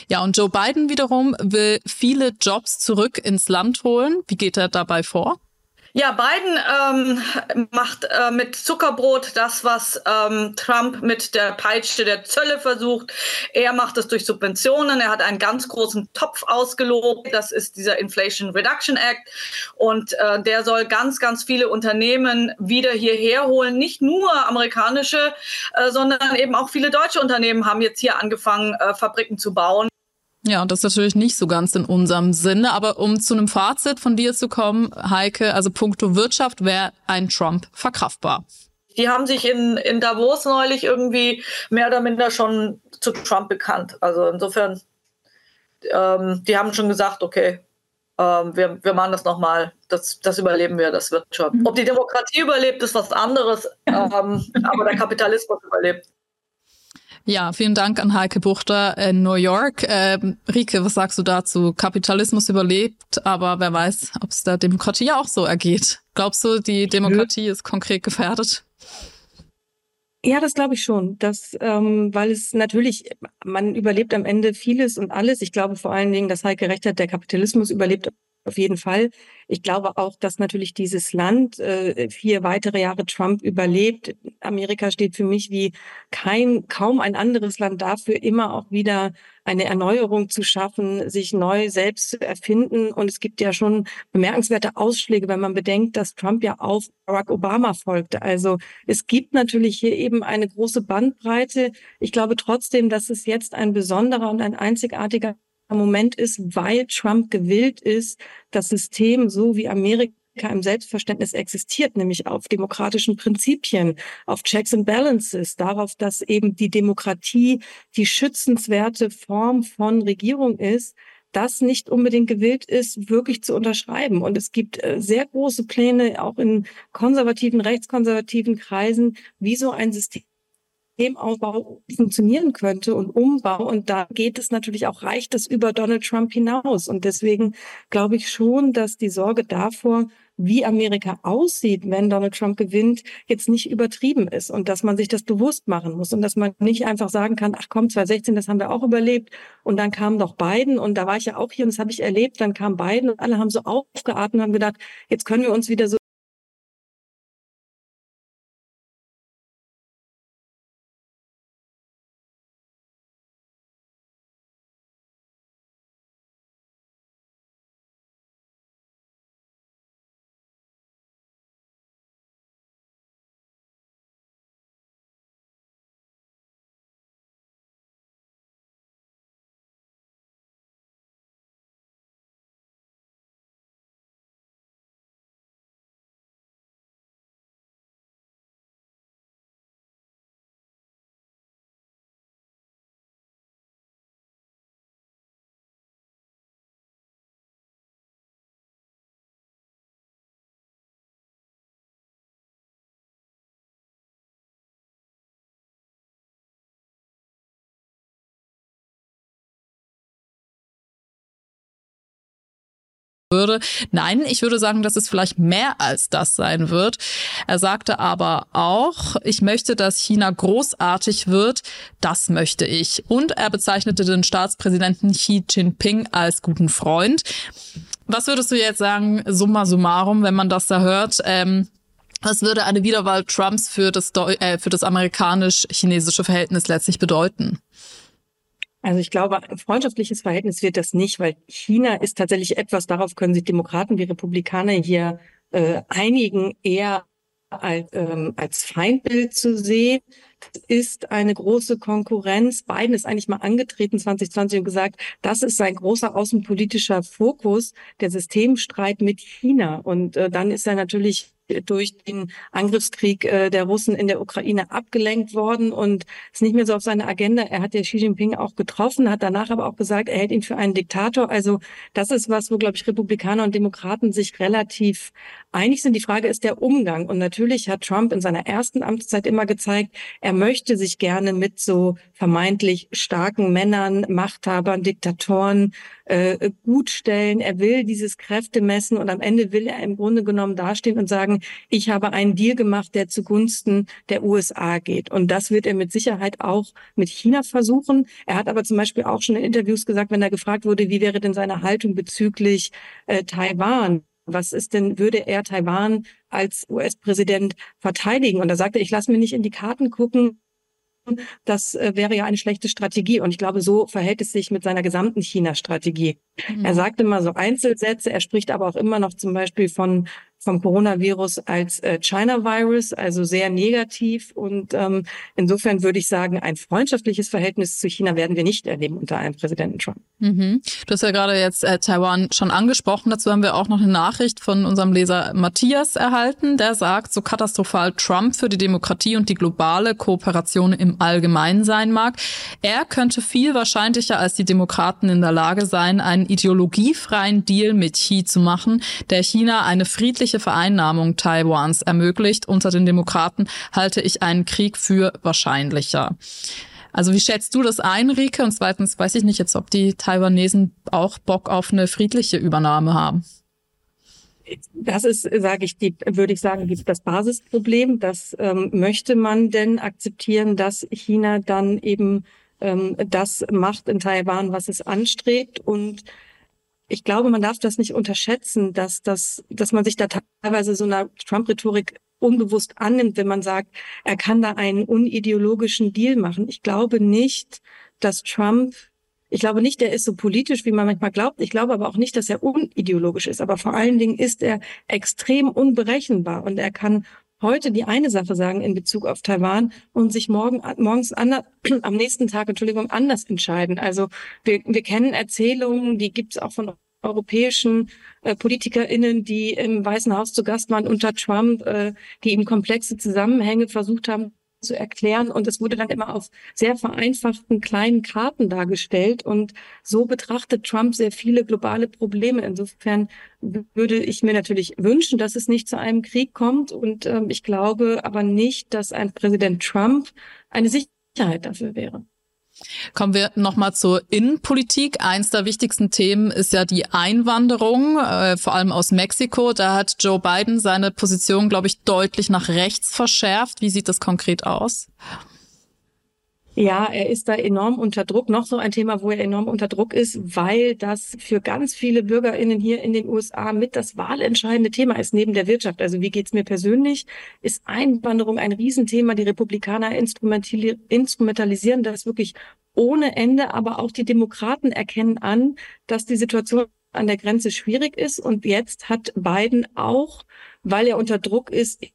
Ja, und Joe Biden wiederum will viele Jobs zurück ins Land holen. Wie geht er dabei vor? Ja, Biden ähm, macht äh, mit Zuckerbrot das, was ähm, Trump mit der Peitsche der Zölle versucht. Er macht es durch Subventionen. Er hat einen ganz großen Topf ausgelobt. Das ist dieser Inflation Reduction Act. Und äh, der soll ganz, ganz viele Unternehmen wieder hierher holen. Nicht nur amerikanische, äh, sondern eben auch viele deutsche Unternehmen haben jetzt hier angefangen, äh, Fabriken zu bauen. Ja, und das ist natürlich nicht so ganz in unserem Sinne. Aber um zu einem Fazit von dir zu kommen, Heike, also puncto Wirtschaft wäre ein Trump verkraftbar. Die haben sich in, in Davos neulich irgendwie mehr oder minder schon zu Trump bekannt. Also insofern, ähm, die haben schon gesagt, okay, ähm, wir, wir machen das nochmal, das, das überleben wir, das wird schon. Ob die Demokratie überlebt, ist was anderes, ähm, aber der Kapitalismus überlebt. Ja, vielen Dank an Heike Buchter in New York. Ähm, Rike, was sagst du dazu? Kapitalismus überlebt, aber wer weiß, ob es der Demokratie auch so ergeht. Glaubst du, die Demokratie ist konkret gefährdet? Ja, das glaube ich schon. Das, ähm, weil es natürlich, man überlebt am Ende vieles und alles. Ich glaube vor allen Dingen, dass Heike recht hat, der Kapitalismus überlebt auf jeden Fall. Ich glaube auch, dass natürlich dieses Land äh, vier weitere Jahre Trump überlebt. Amerika steht für mich wie kein, kaum ein anderes Land dafür, immer auch wieder eine Erneuerung zu schaffen, sich neu selbst zu erfinden. Und es gibt ja schon bemerkenswerte Ausschläge, wenn man bedenkt, dass Trump ja auf Barack Obama folgte. Also es gibt natürlich hier eben eine große Bandbreite. Ich glaube trotzdem, dass es jetzt ein besonderer und ein einzigartiger Moment ist, weil Trump gewillt ist, das System so wie Amerika im Selbstverständnis existiert, nämlich auf demokratischen Prinzipien, auf Checks and Balances, darauf, dass eben die Demokratie die schützenswerte Form von Regierung ist, das nicht unbedingt gewillt ist, wirklich zu unterschreiben. Und es gibt äh, sehr große Pläne, auch in konservativen, rechtskonservativen Kreisen, wie so ein System Systemaufbau funktionieren könnte und Umbau. Und da geht es natürlich auch, reicht es über Donald Trump hinaus. Und deswegen glaube ich schon, dass die Sorge davor, wie Amerika aussieht, wenn Donald Trump gewinnt, jetzt nicht übertrieben ist und dass man sich das bewusst machen muss und dass man nicht einfach sagen kann, ach komm, 2016, das haben wir auch überlebt und dann kam doch Biden und da war ich ja auch hier und das habe ich erlebt, dann kam Biden und alle haben so aufgeatmet und haben gedacht, jetzt können wir uns wieder so würde. Nein, ich würde sagen, dass es vielleicht mehr als das sein wird. Er sagte aber auch, ich möchte, dass China großartig wird. Das möchte ich. Und er bezeichnete den Staatspräsidenten Xi Jinping als guten Freund. Was würdest du jetzt sagen, summa summarum, wenn man das da hört? Ähm, was würde eine Wiederwahl Trumps für das, äh, für das amerikanisch-chinesische Verhältnis letztlich bedeuten? Also ich glaube, ein freundschaftliches Verhältnis wird das nicht, weil China ist tatsächlich etwas, darauf können sich Demokraten wie Republikaner hier äh, einigen, eher als, ähm, als Feindbild zu sehen. Ist eine große Konkurrenz. Biden ist eigentlich mal angetreten 2020 und gesagt, das ist sein großer außenpolitischer Fokus, der Systemstreit mit China. Und äh, dann ist er natürlich durch den Angriffskrieg äh, der Russen in der Ukraine abgelenkt worden und ist nicht mehr so auf seiner Agenda. Er hat ja Xi Jinping auch getroffen, hat danach aber auch gesagt, er hält ihn für einen Diktator. Also das ist was, wo, glaube ich, Republikaner und Demokraten sich relativ einig sind. Die Frage ist der Umgang. Und natürlich hat Trump in seiner ersten Amtszeit immer gezeigt, er möchte sich gerne mit so vermeintlich starken Männern, Machthabern, Diktatoren äh, gut stellen. Er will dieses Kräfte messen und am Ende will er im Grunde genommen dastehen und sagen, ich habe einen Deal gemacht, der zugunsten der USA geht. Und das wird er mit Sicherheit auch mit China versuchen. Er hat aber zum Beispiel auch schon in Interviews gesagt, wenn er gefragt wurde, wie wäre denn seine Haltung bezüglich äh, Taiwan, was ist denn, würde er Taiwan als US-Präsident verteidigen? Und da sagte er, ich lasse mir nicht in die Karten gucken, das äh, wäre ja eine schlechte Strategie. Und ich glaube, so verhält es sich mit seiner gesamten China-Strategie. Mhm. Er sagt immer so Einzelsätze, er spricht aber auch immer noch zum Beispiel von vom Coronavirus als äh, China-Virus, also sehr negativ. Und ähm, insofern würde ich sagen, ein freundschaftliches Verhältnis zu China werden wir nicht erleben unter einem Präsidenten Trump. Mhm. Du hast ja gerade jetzt äh, Taiwan schon angesprochen. Dazu haben wir auch noch eine Nachricht von unserem Leser Matthias erhalten, der sagt, so katastrophal Trump für die Demokratie und die globale Kooperation im Allgemeinen sein mag, er könnte viel wahrscheinlicher als die Demokraten in der Lage sein, einen ideologiefreien Deal mit Xi zu machen, der China eine friedliche Vereinnahmung Taiwans ermöglicht. Unter den Demokraten halte ich einen Krieg für wahrscheinlicher. Also wie schätzt du das ein, Rike? Und zweitens weiß ich nicht jetzt, ob die Taiwanesen auch Bock auf eine friedliche Übernahme haben. Das ist, sage ich, die, würde ich sagen, das Basisproblem. Das ähm, möchte man denn akzeptieren, dass China dann eben ähm, das macht in Taiwan, was es anstrebt. Und ich glaube, man darf das nicht unterschätzen, dass das, dass man sich da teilweise so einer Trump-Rhetorik unbewusst annimmt, wenn man sagt, er kann da einen unideologischen Deal machen. Ich glaube nicht, dass Trump, ich glaube nicht, er ist so politisch, wie man manchmal glaubt. Ich glaube aber auch nicht, dass er unideologisch ist. Aber vor allen Dingen ist er extrem unberechenbar und er kann heute die eine Sache sagen in Bezug auf Taiwan und sich morgen, morgens anders, am nächsten Tag, Entschuldigung, anders entscheiden. Also wir, wir kennen Erzählungen, die gibt es auch von europäischen äh, PolitikerInnen, die im Weißen Haus zu Gast waren unter Trump, äh, die ihm komplexe Zusammenhänge versucht haben zu erklären. Und es wurde dann immer auf sehr vereinfachten kleinen Karten dargestellt. Und so betrachtet Trump sehr viele globale Probleme. Insofern würde ich mir natürlich wünschen, dass es nicht zu einem Krieg kommt. Und ähm, ich glaube aber nicht, dass ein Präsident Trump eine Sicherheit dafür wäre. Kommen wir nochmal zur Innenpolitik. Eins der wichtigsten Themen ist ja die Einwanderung, äh, vor allem aus Mexiko. Da hat Joe Biden seine Position, glaube ich, deutlich nach rechts verschärft. Wie sieht das konkret aus? Ja, er ist da enorm unter Druck. Noch so ein Thema, wo er enorm unter Druck ist, weil das für ganz viele BürgerInnen hier in den USA mit das wahlentscheidende Thema ist, neben der Wirtschaft. Also wie geht's mir persönlich? Ist Einwanderung ein Riesenthema? Die Republikaner instrumentalisieren das wirklich ohne Ende, aber auch die Demokraten erkennen an, dass die Situation an der Grenze schwierig ist. Und jetzt hat Biden auch, weil er unter Druck ist,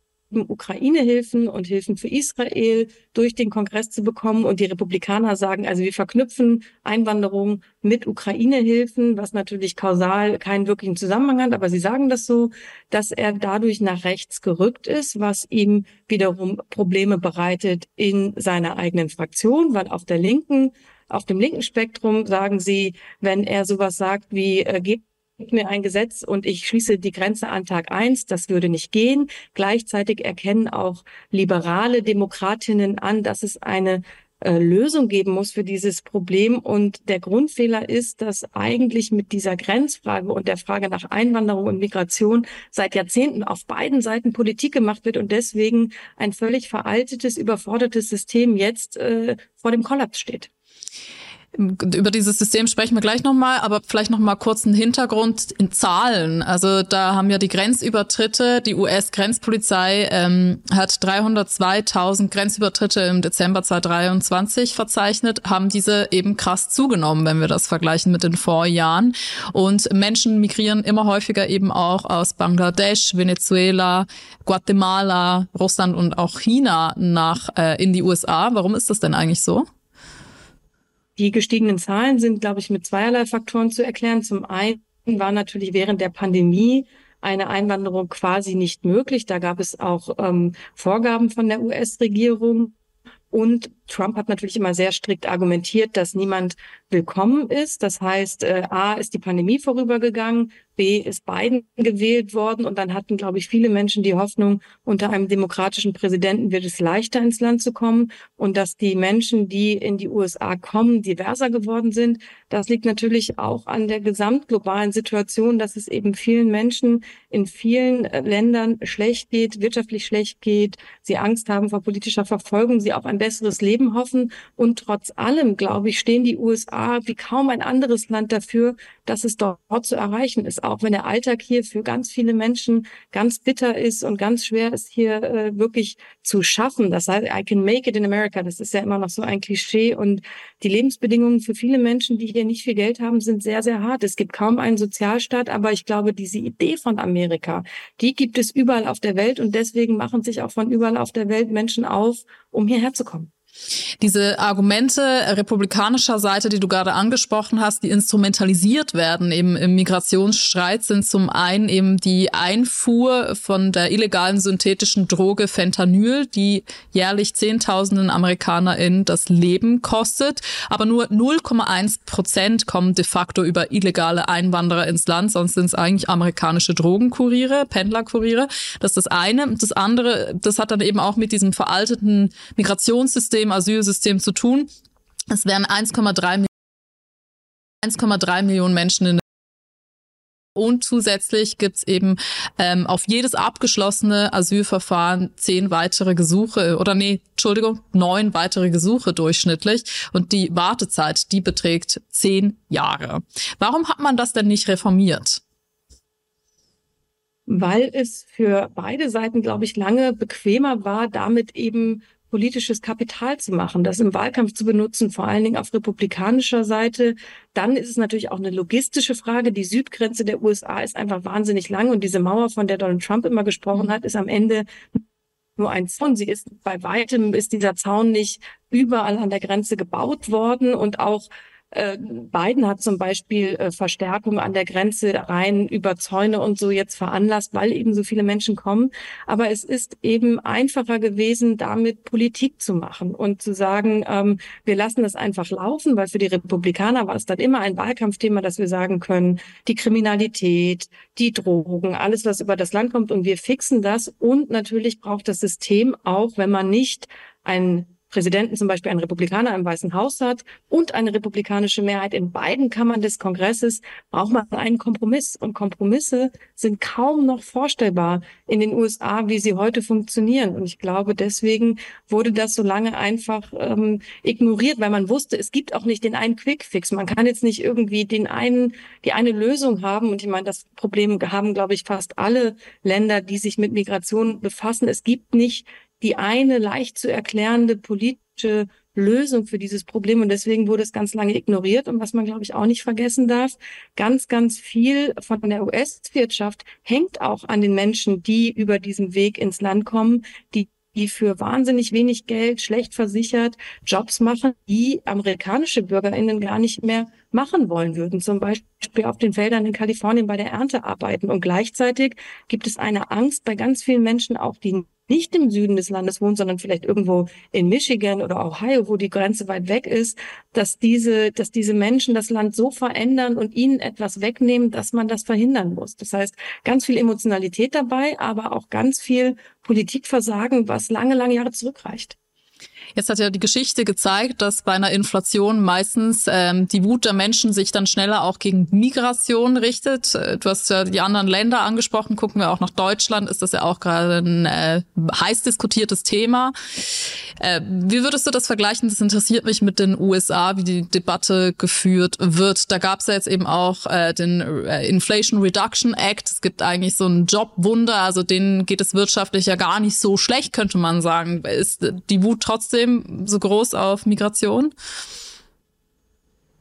Ukraine-Hilfen und Hilfen für Israel durch den Kongress zu bekommen. Und die Republikaner sagen, also wir verknüpfen Einwanderung mit Ukraine-Hilfen, was natürlich kausal keinen wirklichen Zusammenhang hat, aber sie sagen das so, dass er dadurch nach rechts gerückt ist, was ihm wiederum Probleme bereitet in seiner eigenen Fraktion, weil auf der linken auf dem linken Spektrum sagen sie, wenn er sowas sagt wie, äh, gebt mir ein Gesetz und ich schließe die Grenze an Tag eins. Das würde nicht gehen. Gleichzeitig erkennen auch liberale Demokratinnen an, dass es eine äh, Lösung geben muss für dieses Problem. Und der Grundfehler ist, dass eigentlich mit dieser Grenzfrage und der Frage nach Einwanderung und Migration seit Jahrzehnten auf beiden Seiten Politik gemacht wird und deswegen ein völlig veraltetes, überfordertes System jetzt äh, vor dem Kollaps steht. Über dieses System sprechen wir gleich nochmal, aber vielleicht nochmal kurz einen Hintergrund in Zahlen. Also da haben ja die Grenzübertritte, die US-Grenzpolizei ähm, hat 302.000 Grenzübertritte im Dezember 2023 verzeichnet, haben diese eben krass zugenommen, wenn wir das vergleichen mit den Vorjahren. Und Menschen migrieren immer häufiger eben auch aus Bangladesch, Venezuela, Guatemala, Russland und auch China nach äh, in die USA. Warum ist das denn eigentlich so? Die gestiegenen Zahlen sind, glaube ich, mit zweierlei Faktoren zu erklären. Zum einen war natürlich während der Pandemie eine Einwanderung quasi nicht möglich. Da gab es auch ähm, Vorgaben von der US-Regierung. Und Trump hat natürlich immer sehr strikt argumentiert, dass niemand willkommen ist. Das heißt, äh, A ist die Pandemie vorübergegangen, B ist Biden gewählt worden und dann hatten, glaube ich, viele Menschen die Hoffnung, unter einem demokratischen Präsidenten wird es leichter ins Land zu kommen und dass die Menschen, die in die USA kommen, diverser geworden sind. Das liegt natürlich auch an der gesamtglobalen Situation, dass es eben vielen Menschen in vielen äh, Ländern schlecht geht, wirtschaftlich schlecht geht, sie Angst haben vor politischer Verfolgung, sie auf ein besseres Leben hoffen und trotz allem, glaube ich, stehen die USA wie kaum ein anderes Land dafür, dass es dort zu erreichen ist auch wenn der Alltag hier für ganz viele Menschen ganz bitter ist und ganz schwer ist, hier äh, wirklich zu schaffen. Das heißt, I can make it in America, das ist ja immer noch so ein Klischee. Und die Lebensbedingungen für viele Menschen, die hier nicht viel Geld haben, sind sehr, sehr hart. Es gibt kaum einen Sozialstaat, aber ich glaube, diese Idee von Amerika, die gibt es überall auf der Welt und deswegen machen sich auch von überall auf der Welt Menschen auf, um hierher zu kommen. Diese Argumente republikanischer Seite, die du gerade angesprochen hast, die instrumentalisiert werden eben im Migrationsstreit, sind zum einen eben die Einfuhr von der illegalen synthetischen Droge Fentanyl, die jährlich Zehntausenden AmerikanerInnen das Leben kostet. Aber nur 0,1 Prozent kommen de facto über illegale Einwanderer ins Land, sonst sind es eigentlich amerikanische Drogenkuriere, Pendlerkuriere. Das ist das eine. Das andere, das hat dann eben auch mit diesem veralteten Migrationssystem dem Asylsystem zu tun. Es werden 1,3 1,3 Millionen Menschen in und zusätzlich gibt's eben ähm, auf jedes abgeschlossene Asylverfahren zehn weitere Gesuche oder nee, Entschuldigung, neun weitere Gesuche durchschnittlich. Und die Wartezeit, die beträgt zehn Jahre. Warum hat man das denn nicht reformiert? Weil es für beide Seiten, glaube ich, lange bequemer war, damit eben politisches Kapital zu machen, das im Wahlkampf zu benutzen, vor allen Dingen auf republikanischer Seite. Dann ist es natürlich auch eine logistische Frage. Die Südgrenze der USA ist einfach wahnsinnig lang und diese Mauer, von der Donald Trump immer gesprochen hat, ist am Ende nur ein Zaun. Sie ist bei weitem ist dieser Zaun nicht überall an der Grenze gebaut worden und auch Biden hat zum Beispiel äh, Verstärkung an der Grenze rein über Zäune und so jetzt veranlasst, weil eben so viele Menschen kommen. Aber es ist eben einfacher gewesen, damit Politik zu machen und zu sagen, ähm, wir lassen das einfach laufen, weil für die Republikaner war es dann immer ein Wahlkampfthema, dass wir sagen können, die Kriminalität, die Drogen, alles, was über das Land kommt und wir fixen das. Und natürlich braucht das System auch, wenn man nicht ein Präsidenten zum Beispiel ein Republikaner im Weißen Haus hat und eine republikanische Mehrheit in beiden Kammern des Kongresses, braucht man einen Kompromiss. Und Kompromisse sind kaum noch vorstellbar in den USA, wie sie heute funktionieren. Und ich glaube, deswegen wurde das so lange einfach ähm, ignoriert, weil man wusste, es gibt auch nicht den einen Quickfix. Man kann jetzt nicht irgendwie den einen, die eine Lösung haben. Und ich meine, das Problem haben, glaube ich, fast alle Länder, die sich mit Migration befassen. Es gibt nicht die eine leicht zu erklärende politische Lösung für dieses Problem. Und deswegen wurde es ganz lange ignoriert. Und was man, glaube ich, auch nicht vergessen darf, ganz, ganz viel von der US-Wirtschaft hängt auch an den Menschen, die über diesen Weg ins Land kommen, die die für wahnsinnig wenig Geld, schlecht versichert, Jobs machen, die amerikanische BürgerInnen gar nicht mehr machen wollen würden. Zum Beispiel auf den Feldern in Kalifornien bei der Ernte arbeiten. Und gleichzeitig gibt es eine Angst bei ganz vielen Menschen, auch die nicht im Süden des Landes wohnt, sondern vielleicht irgendwo in Michigan oder Ohio, wo die Grenze weit weg ist, dass diese, dass diese Menschen das Land so verändern und ihnen etwas wegnehmen, dass man das verhindern muss. Das heißt, ganz viel Emotionalität dabei, aber auch ganz viel Politikversagen, was lange, lange Jahre zurückreicht. Jetzt hat ja die Geschichte gezeigt, dass bei einer Inflation meistens ähm, die Wut der Menschen sich dann schneller auch gegen Migration richtet. Äh, du hast ja die anderen Länder angesprochen. Gucken wir auch nach Deutschland, ist das ja auch gerade ein äh, heiß diskutiertes Thema. Äh, wie würdest du das vergleichen? Das interessiert mich mit den USA, wie die Debatte geführt wird. Da gab es ja jetzt eben auch äh, den äh, Inflation Reduction Act. Es gibt eigentlich so ein Jobwunder, also denen geht es wirtschaftlich ja gar nicht so schlecht, könnte man sagen. Ist die Wut trotzdem trotzdem so groß auf Migration?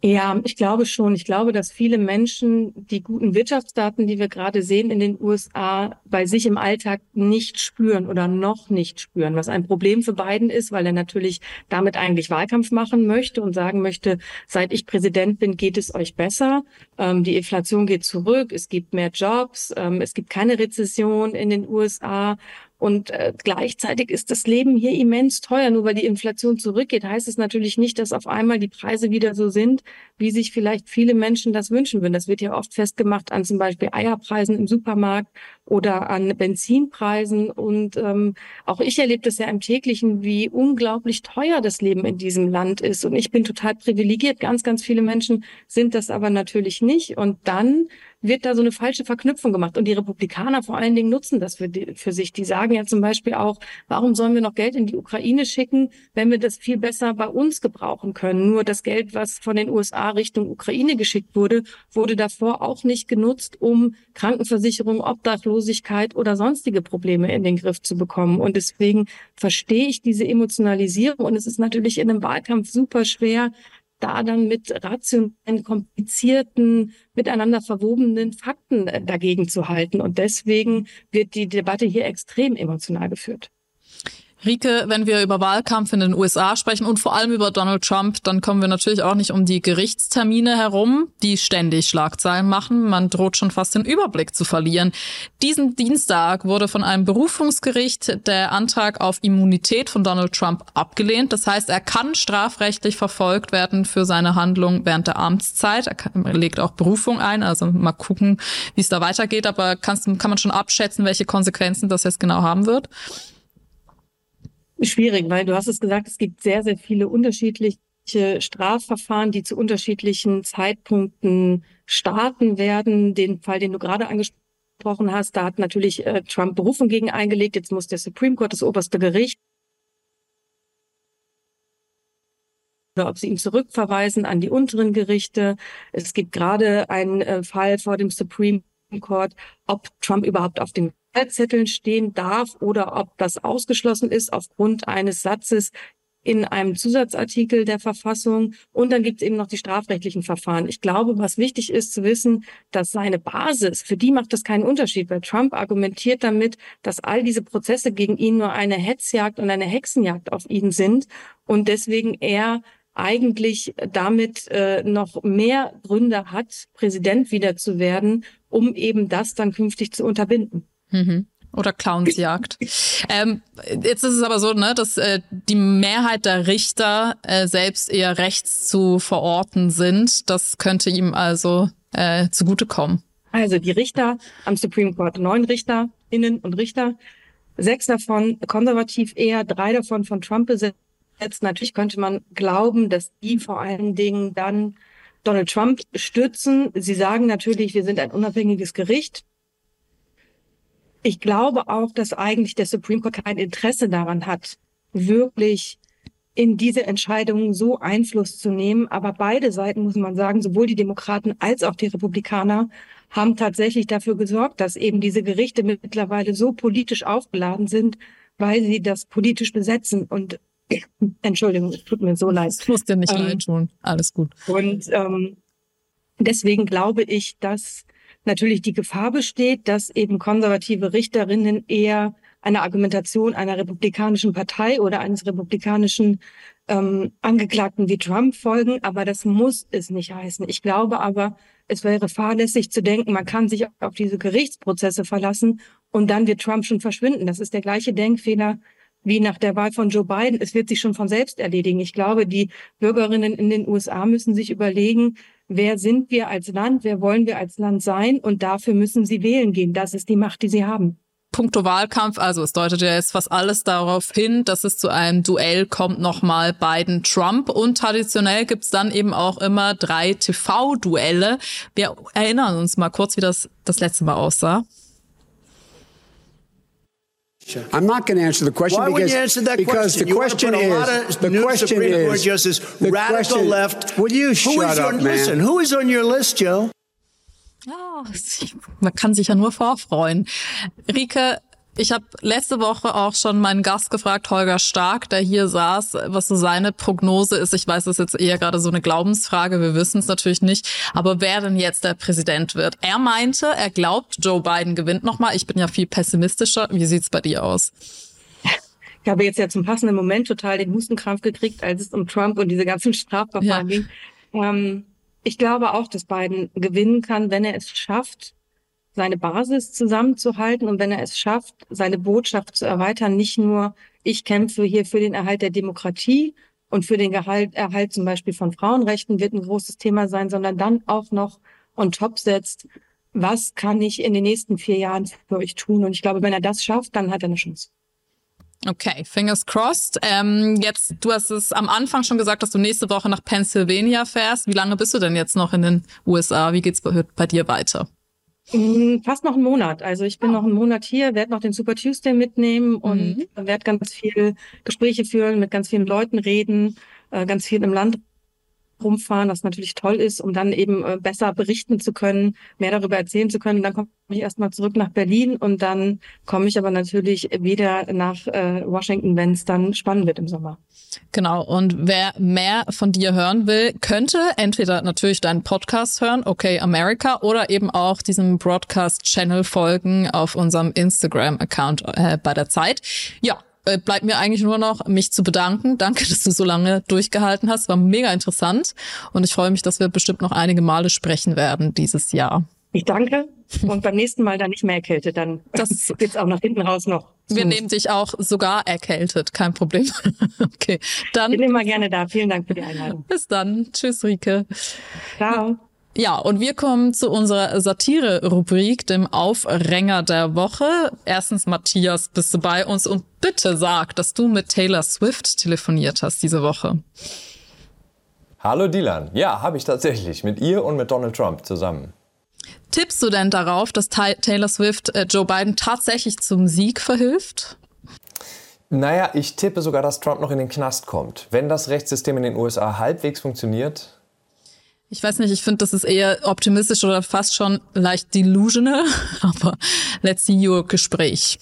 Ja, ich glaube schon. Ich glaube, dass viele Menschen die guten Wirtschaftsdaten, die wir gerade sehen in den USA, bei sich im Alltag nicht spüren oder noch nicht spüren, was ein Problem für Biden ist, weil er natürlich damit eigentlich Wahlkampf machen möchte und sagen möchte, seit ich Präsident bin, geht es euch besser. Ähm, die Inflation geht zurück, es gibt mehr Jobs, ähm, es gibt keine Rezession in den USA und äh, gleichzeitig ist das Leben hier immens teuer. Nur weil die Inflation zurückgeht, heißt es natürlich nicht, dass auf einmal die Preise wieder so sind, wie sich vielleicht viele Menschen das wünschen würden. Das wird ja oft festgemacht an zum Beispiel Eierpreisen im Supermarkt oder an Benzinpreisen. Und ähm, auch ich erlebe das ja im täglichen, wie unglaublich teuer das Leben in diesem Land ist. Und ich bin total privilegiert. Ganz, ganz viele Menschen sind das aber natürlich nicht. Und dann wird da so eine falsche Verknüpfung gemacht. Und die Republikaner vor allen Dingen nutzen das für, die, für sich. Die sagen ja zum Beispiel auch, warum sollen wir noch Geld in die Ukraine schicken, wenn wir das viel besser bei uns gebrauchen können? Nur das Geld, was von den USA Richtung Ukraine geschickt wurde, wurde davor auch nicht genutzt, um Krankenversicherung, Obdachlosigkeit oder sonstige Probleme in den Griff zu bekommen. Und deswegen verstehe ich diese Emotionalisierung. Und es ist natürlich in einem Wahlkampf super schwer, da dann mit rationellen, komplizierten, miteinander verwobenen Fakten äh, dagegen zu halten. Und deswegen wird die Debatte hier extrem emotional geführt. Rike, wenn wir über Wahlkampf in den USA sprechen und vor allem über Donald Trump, dann kommen wir natürlich auch nicht um die Gerichtstermine herum, die ständig Schlagzeilen machen. Man droht schon fast den Überblick zu verlieren. Diesen Dienstag wurde von einem Berufungsgericht der Antrag auf Immunität von Donald Trump abgelehnt. Das heißt, er kann strafrechtlich verfolgt werden für seine Handlung während der Amtszeit. Er legt auch Berufung ein. Also mal gucken, wie es da weitergeht. Aber kann man schon abschätzen, welche Konsequenzen das jetzt genau haben wird? Schwierig, weil du hast es gesagt, es gibt sehr, sehr viele unterschiedliche Strafverfahren, die zu unterschiedlichen Zeitpunkten starten werden. Den Fall, den du gerade angesprochen hast, da hat natürlich äh, Trump Berufung gegen eingelegt. Jetzt muss der Supreme Court, das oberste Gericht, oder ob sie ihn zurückverweisen an die unteren Gerichte. Es gibt gerade einen äh, Fall vor dem Supreme Court, ob Trump überhaupt auf den Wahlzetteln stehen darf oder ob das ausgeschlossen ist aufgrund eines Satzes in einem Zusatzartikel der Verfassung. Und dann gibt es eben noch die strafrechtlichen Verfahren. Ich glaube, was wichtig ist zu wissen, dass seine Basis, für die macht das keinen Unterschied, weil Trump argumentiert damit, dass all diese Prozesse gegen ihn nur eine Hetzjagd und eine Hexenjagd auf ihn sind und deswegen er eigentlich damit äh, noch mehr Gründe hat, Präsident wieder zu werden, um eben das dann künftig zu unterbinden. Mhm. Oder Clownsjagd. ähm, jetzt ist es aber so, ne, dass äh, die Mehrheit der Richter äh, selbst eher rechts zu verorten sind. Das könnte ihm also äh, zugutekommen. Also die Richter am Supreme Court, neun Richterinnen und Richter, sechs davon konservativ eher, drei davon von Trump besetzt. Natürlich könnte man glauben, dass die vor allen Dingen dann Donald Trump stützen. Sie sagen natürlich, wir sind ein unabhängiges Gericht. Ich glaube auch, dass eigentlich der Supreme Court kein Interesse daran hat, wirklich in diese Entscheidungen so Einfluss zu nehmen. Aber beide Seiten, muss man sagen, sowohl die Demokraten als auch die Republikaner, haben tatsächlich dafür gesorgt, dass eben diese Gerichte mittlerweile so politisch aufgeladen sind, weil sie das politisch besetzen. Und Entschuldigung, es tut mir so leid. Es muss dir nicht ähm, leid tun. Alles gut. Und ähm, deswegen glaube ich, dass natürlich die Gefahr besteht, dass eben konservative Richterinnen eher einer Argumentation einer republikanischen Partei oder eines republikanischen ähm, Angeklagten wie Trump folgen. Aber das muss es nicht heißen. Ich glaube aber, es wäre fahrlässig zu denken, man kann sich auf diese Gerichtsprozesse verlassen und dann wird Trump schon verschwinden. Das ist der gleiche Denkfehler wie nach der Wahl von Joe Biden. Es wird sich schon von selbst erledigen. Ich glaube, die Bürgerinnen in den USA müssen sich überlegen, wer sind wir als Land, wer wollen wir als Land sein und dafür müssen sie wählen gehen. Das ist die Macht, die sie haben. puncto Wahlkampf, also es deutet ja jetzt fast alles darauf hin, dass es zu einem Duell kommt nochmal Biden-Trump und traditionell gibt's dann eben auch immer drei TV-Duelle. Wir erinnern uns mal kurz, wie das das letzte Mal aussah. I'm not going to answer the question Why because, would you answer that because question? the You wanna question put a is lot of the new question Supreme Court is justice, the radical question- left. Will you shut is up, on, man? Listen, who is on your list, Joe? Ja, ah, man kann sich ja nur vorfreuen. Rike, ich habe letzte Woche auch schon meinen Gast gefragt, Holger Stark, der hier saß, was so seine Prognose ist. Ich weiß, das ist jetzt eher gerade so eine Glaubensfrage, wir wissen es natürlich nicht. Aber wer denn jetzt der Präsident wird? Er meinte, er glaubt, Joe Biden gewinnt nochmal. Ich bin ja viel pessimistischer. Wie sieht's bei dir aus? Ich habe jetzt ja zum passenden Moment total den Hustenkrampf gekriegt, als es um Trump und diese ganzen Strafverfahren Ja. ging. Ähm, ich glaube auch, dass Biden gewinnen kann, wenn er es schafft, seine Basis zusammenzuhalten und wenn er es schafft, seine Botschaft zu erweitern. Nicht nur, ich kämpfe hier für den Erhalt der Demokratie und für den Gehalt, Erhalt zum Beispiel von Frauenrechten wird ein großes Thema sein, sondern dann auch noch on top setzt, was kann ich in den nächsten vier Jahren für euch tun? Und ich glaube, wenn er das schafft, dann hat er eine Chance. Okay, fingers crossed. Ähm, jetzt, du hast es am Anfang schon gesagt, dass du nächste Woche nach Pennsylvania fährst. Wie lange bist du denn jetzt noch in den USA? Wie geht's bei, bei dir weiter? Mm, Fast noch einen Monat. Also ich bin noch einen Monat hier, werde noch den Super Tuesday mitnehmen und werde ganz viel Gespräche führen, mit ganz vielen Leuten reden, äh, ganz viel im Land rumfahren, was natürlich toll ist, um dann eben äh, besser berichten zu können, mehr darüber erzählen zu können. Dann komme ich erstmal zurück nach Berlin und dann komme ich aber natürlich wieder nach äh, Washington, wenn es dann spannend wird im Sommer. Genau, und wer mehr von dir hören will, könnte entweder natürlich deinen Podcast hören, Okay America, oder eben auch diesem Broadcast-Channel folgen auf unserem Instagram-Account äh, bei der Zeit. Ja, bleibt mir eigentlich nur noch, mich zu bedanken. Danke, dass du so lange durchgehalten hast. War mega interessant. Und ich freue mich, dass wir bestimmt noch einige Male sprechen werden dieses Jahr. Ich danke und beim nächsten Mal dann nicht mehr erkältet, dann Das- wird's auch nach hinten raus noch. Wir nehmen dich auch sogar erkältet, kein Problem. okay, dann Ich bin immer gerne da. Vielen Dank für die Einladung. bis dann. Tschüss, Rike. Ciao. Ja, und wir kommen zu unserer Satire-Rubrik, dem Aufränger der Woche. Erstens, Matthias, bist du bei uns und bitte sag, dass du mit Taylor Swift telefoniert hast diese Woche. Hallo Dylan. Ja, habe ich tatsächlich. Mit ihr und mit Donald Trump zusammen. Tippst du denn darauf, dass Taylor Swift äh, Joe Biden tatsächlich zum Sieg verhilft? Naja, ich tippe sogar, dass Trump noch in den Knast kommt. Wenn das Rechtssystem in den USA halbwegs funktioniert. Ich weiß nicht, ich finde, das ist eher optimistisch oder fast schon leicht delusional, aber let's see your Gespräch.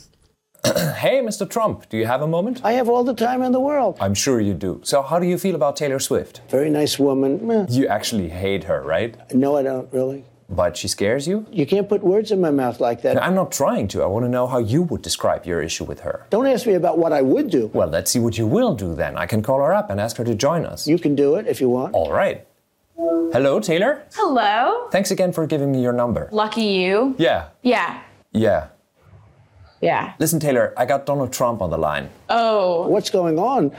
Hey, Mr. Trump, do you have a moment? I have all the time in the world. I'm sure you do. So, how do you feel about Taylor Swift? Very nice woman. Meh. You actually hate her, right? No, I don't really. But she scares you? You can't put words in my mouth like that. I'm not trying to. I want to know how you would describe your issue with her. Don't ask me about what I would do. Well, let's see what you will do then. I can call her up and ask her to join us. You can do it if you want. All right. Hello, Taylor. Hello. Thanks again for giving me your number. Lucky you. Yeah. Yeah. Yeah. Yeah. Listen, Taylor, I got Donald Trump on the line. Oh. What's going on?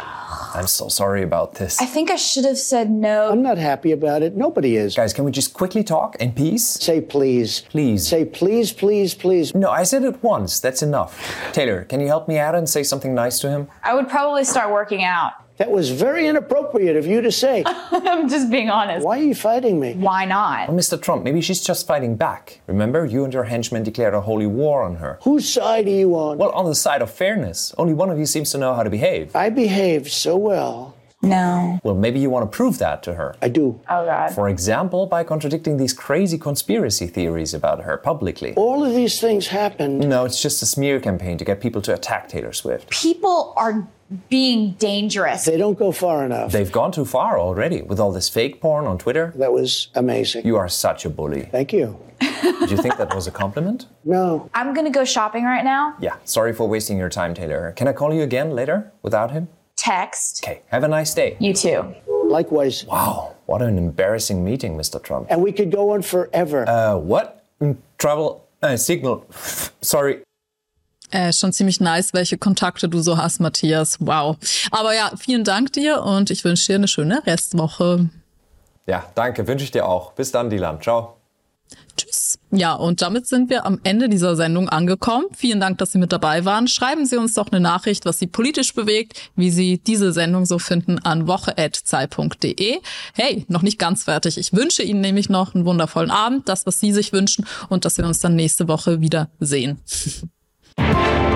I'm so sorry about this. I think I should have said no. I'm not happy about it. Nobody is. Guys, can we just quickly talk in peace? Say please. Please. Say please, please, please. No, I said it once. That's enough. Taylor, can you help me out and say something nice to him? I would probably start working out. That was very inappropriate of you to say. I'm just being honest. Why are you fighting me? Why not? Well, Mr. Trump, maybe she's just fighting back. Remember, you and your henchmen declared a holy war on her. Whose side are you on? Well, on the side of fairness. Only one of you seems to know how to behave. I behaved so well. No. Well, maybe you want to prove that to her. I do. Oh God. For example, by contradicting these crazy conspiracy theories about her publicly. All of these things happened. No, it's just a smear campaign to get people to attack Taylor Swift. People are being dangerous. They don't go far enough. They've gone too far already with all this fake porn on Twitter. That was amazing. You are such a bully. Thank you. Do you think that was a compliment? No. I'm gonna go shopping right now. Yeah, sorry for wasting your time, Taylor. Can I call you again later without him? Text. Okay, have a nice day. You too. Likewise. Wow, what an embarrassing meeting, Mr. Trump. And we could go on forever. Uh, what? Mm, Travel uh, signal. Sorry. Äh, schon ziemlich nice, welche Kontakte du so hast, Matthias. Wow. Aber ja, vielen Dank dir und ich wünsche dir eine schöne Restwoche. Ja, danke, wünsche ich dir auch. Bis dann, Dylan. Ciao. Ja, und damit sind wir am Ende dieser Sendung angekommen. Vielen Dank, dass Sie mit dabei waren. Schreiben Sie uns doch eine Nachricht, was Sie politisch bewegt, wie Sie diese Sendung so finden an woche.zei.de. Hey, noch nicht ganz fertig. Ich wünsche Ihnen nämlich noch einen wundervollen Abend, das, was Sie sich wünschen und dass wir uns dann nächste Woche wieder sehen.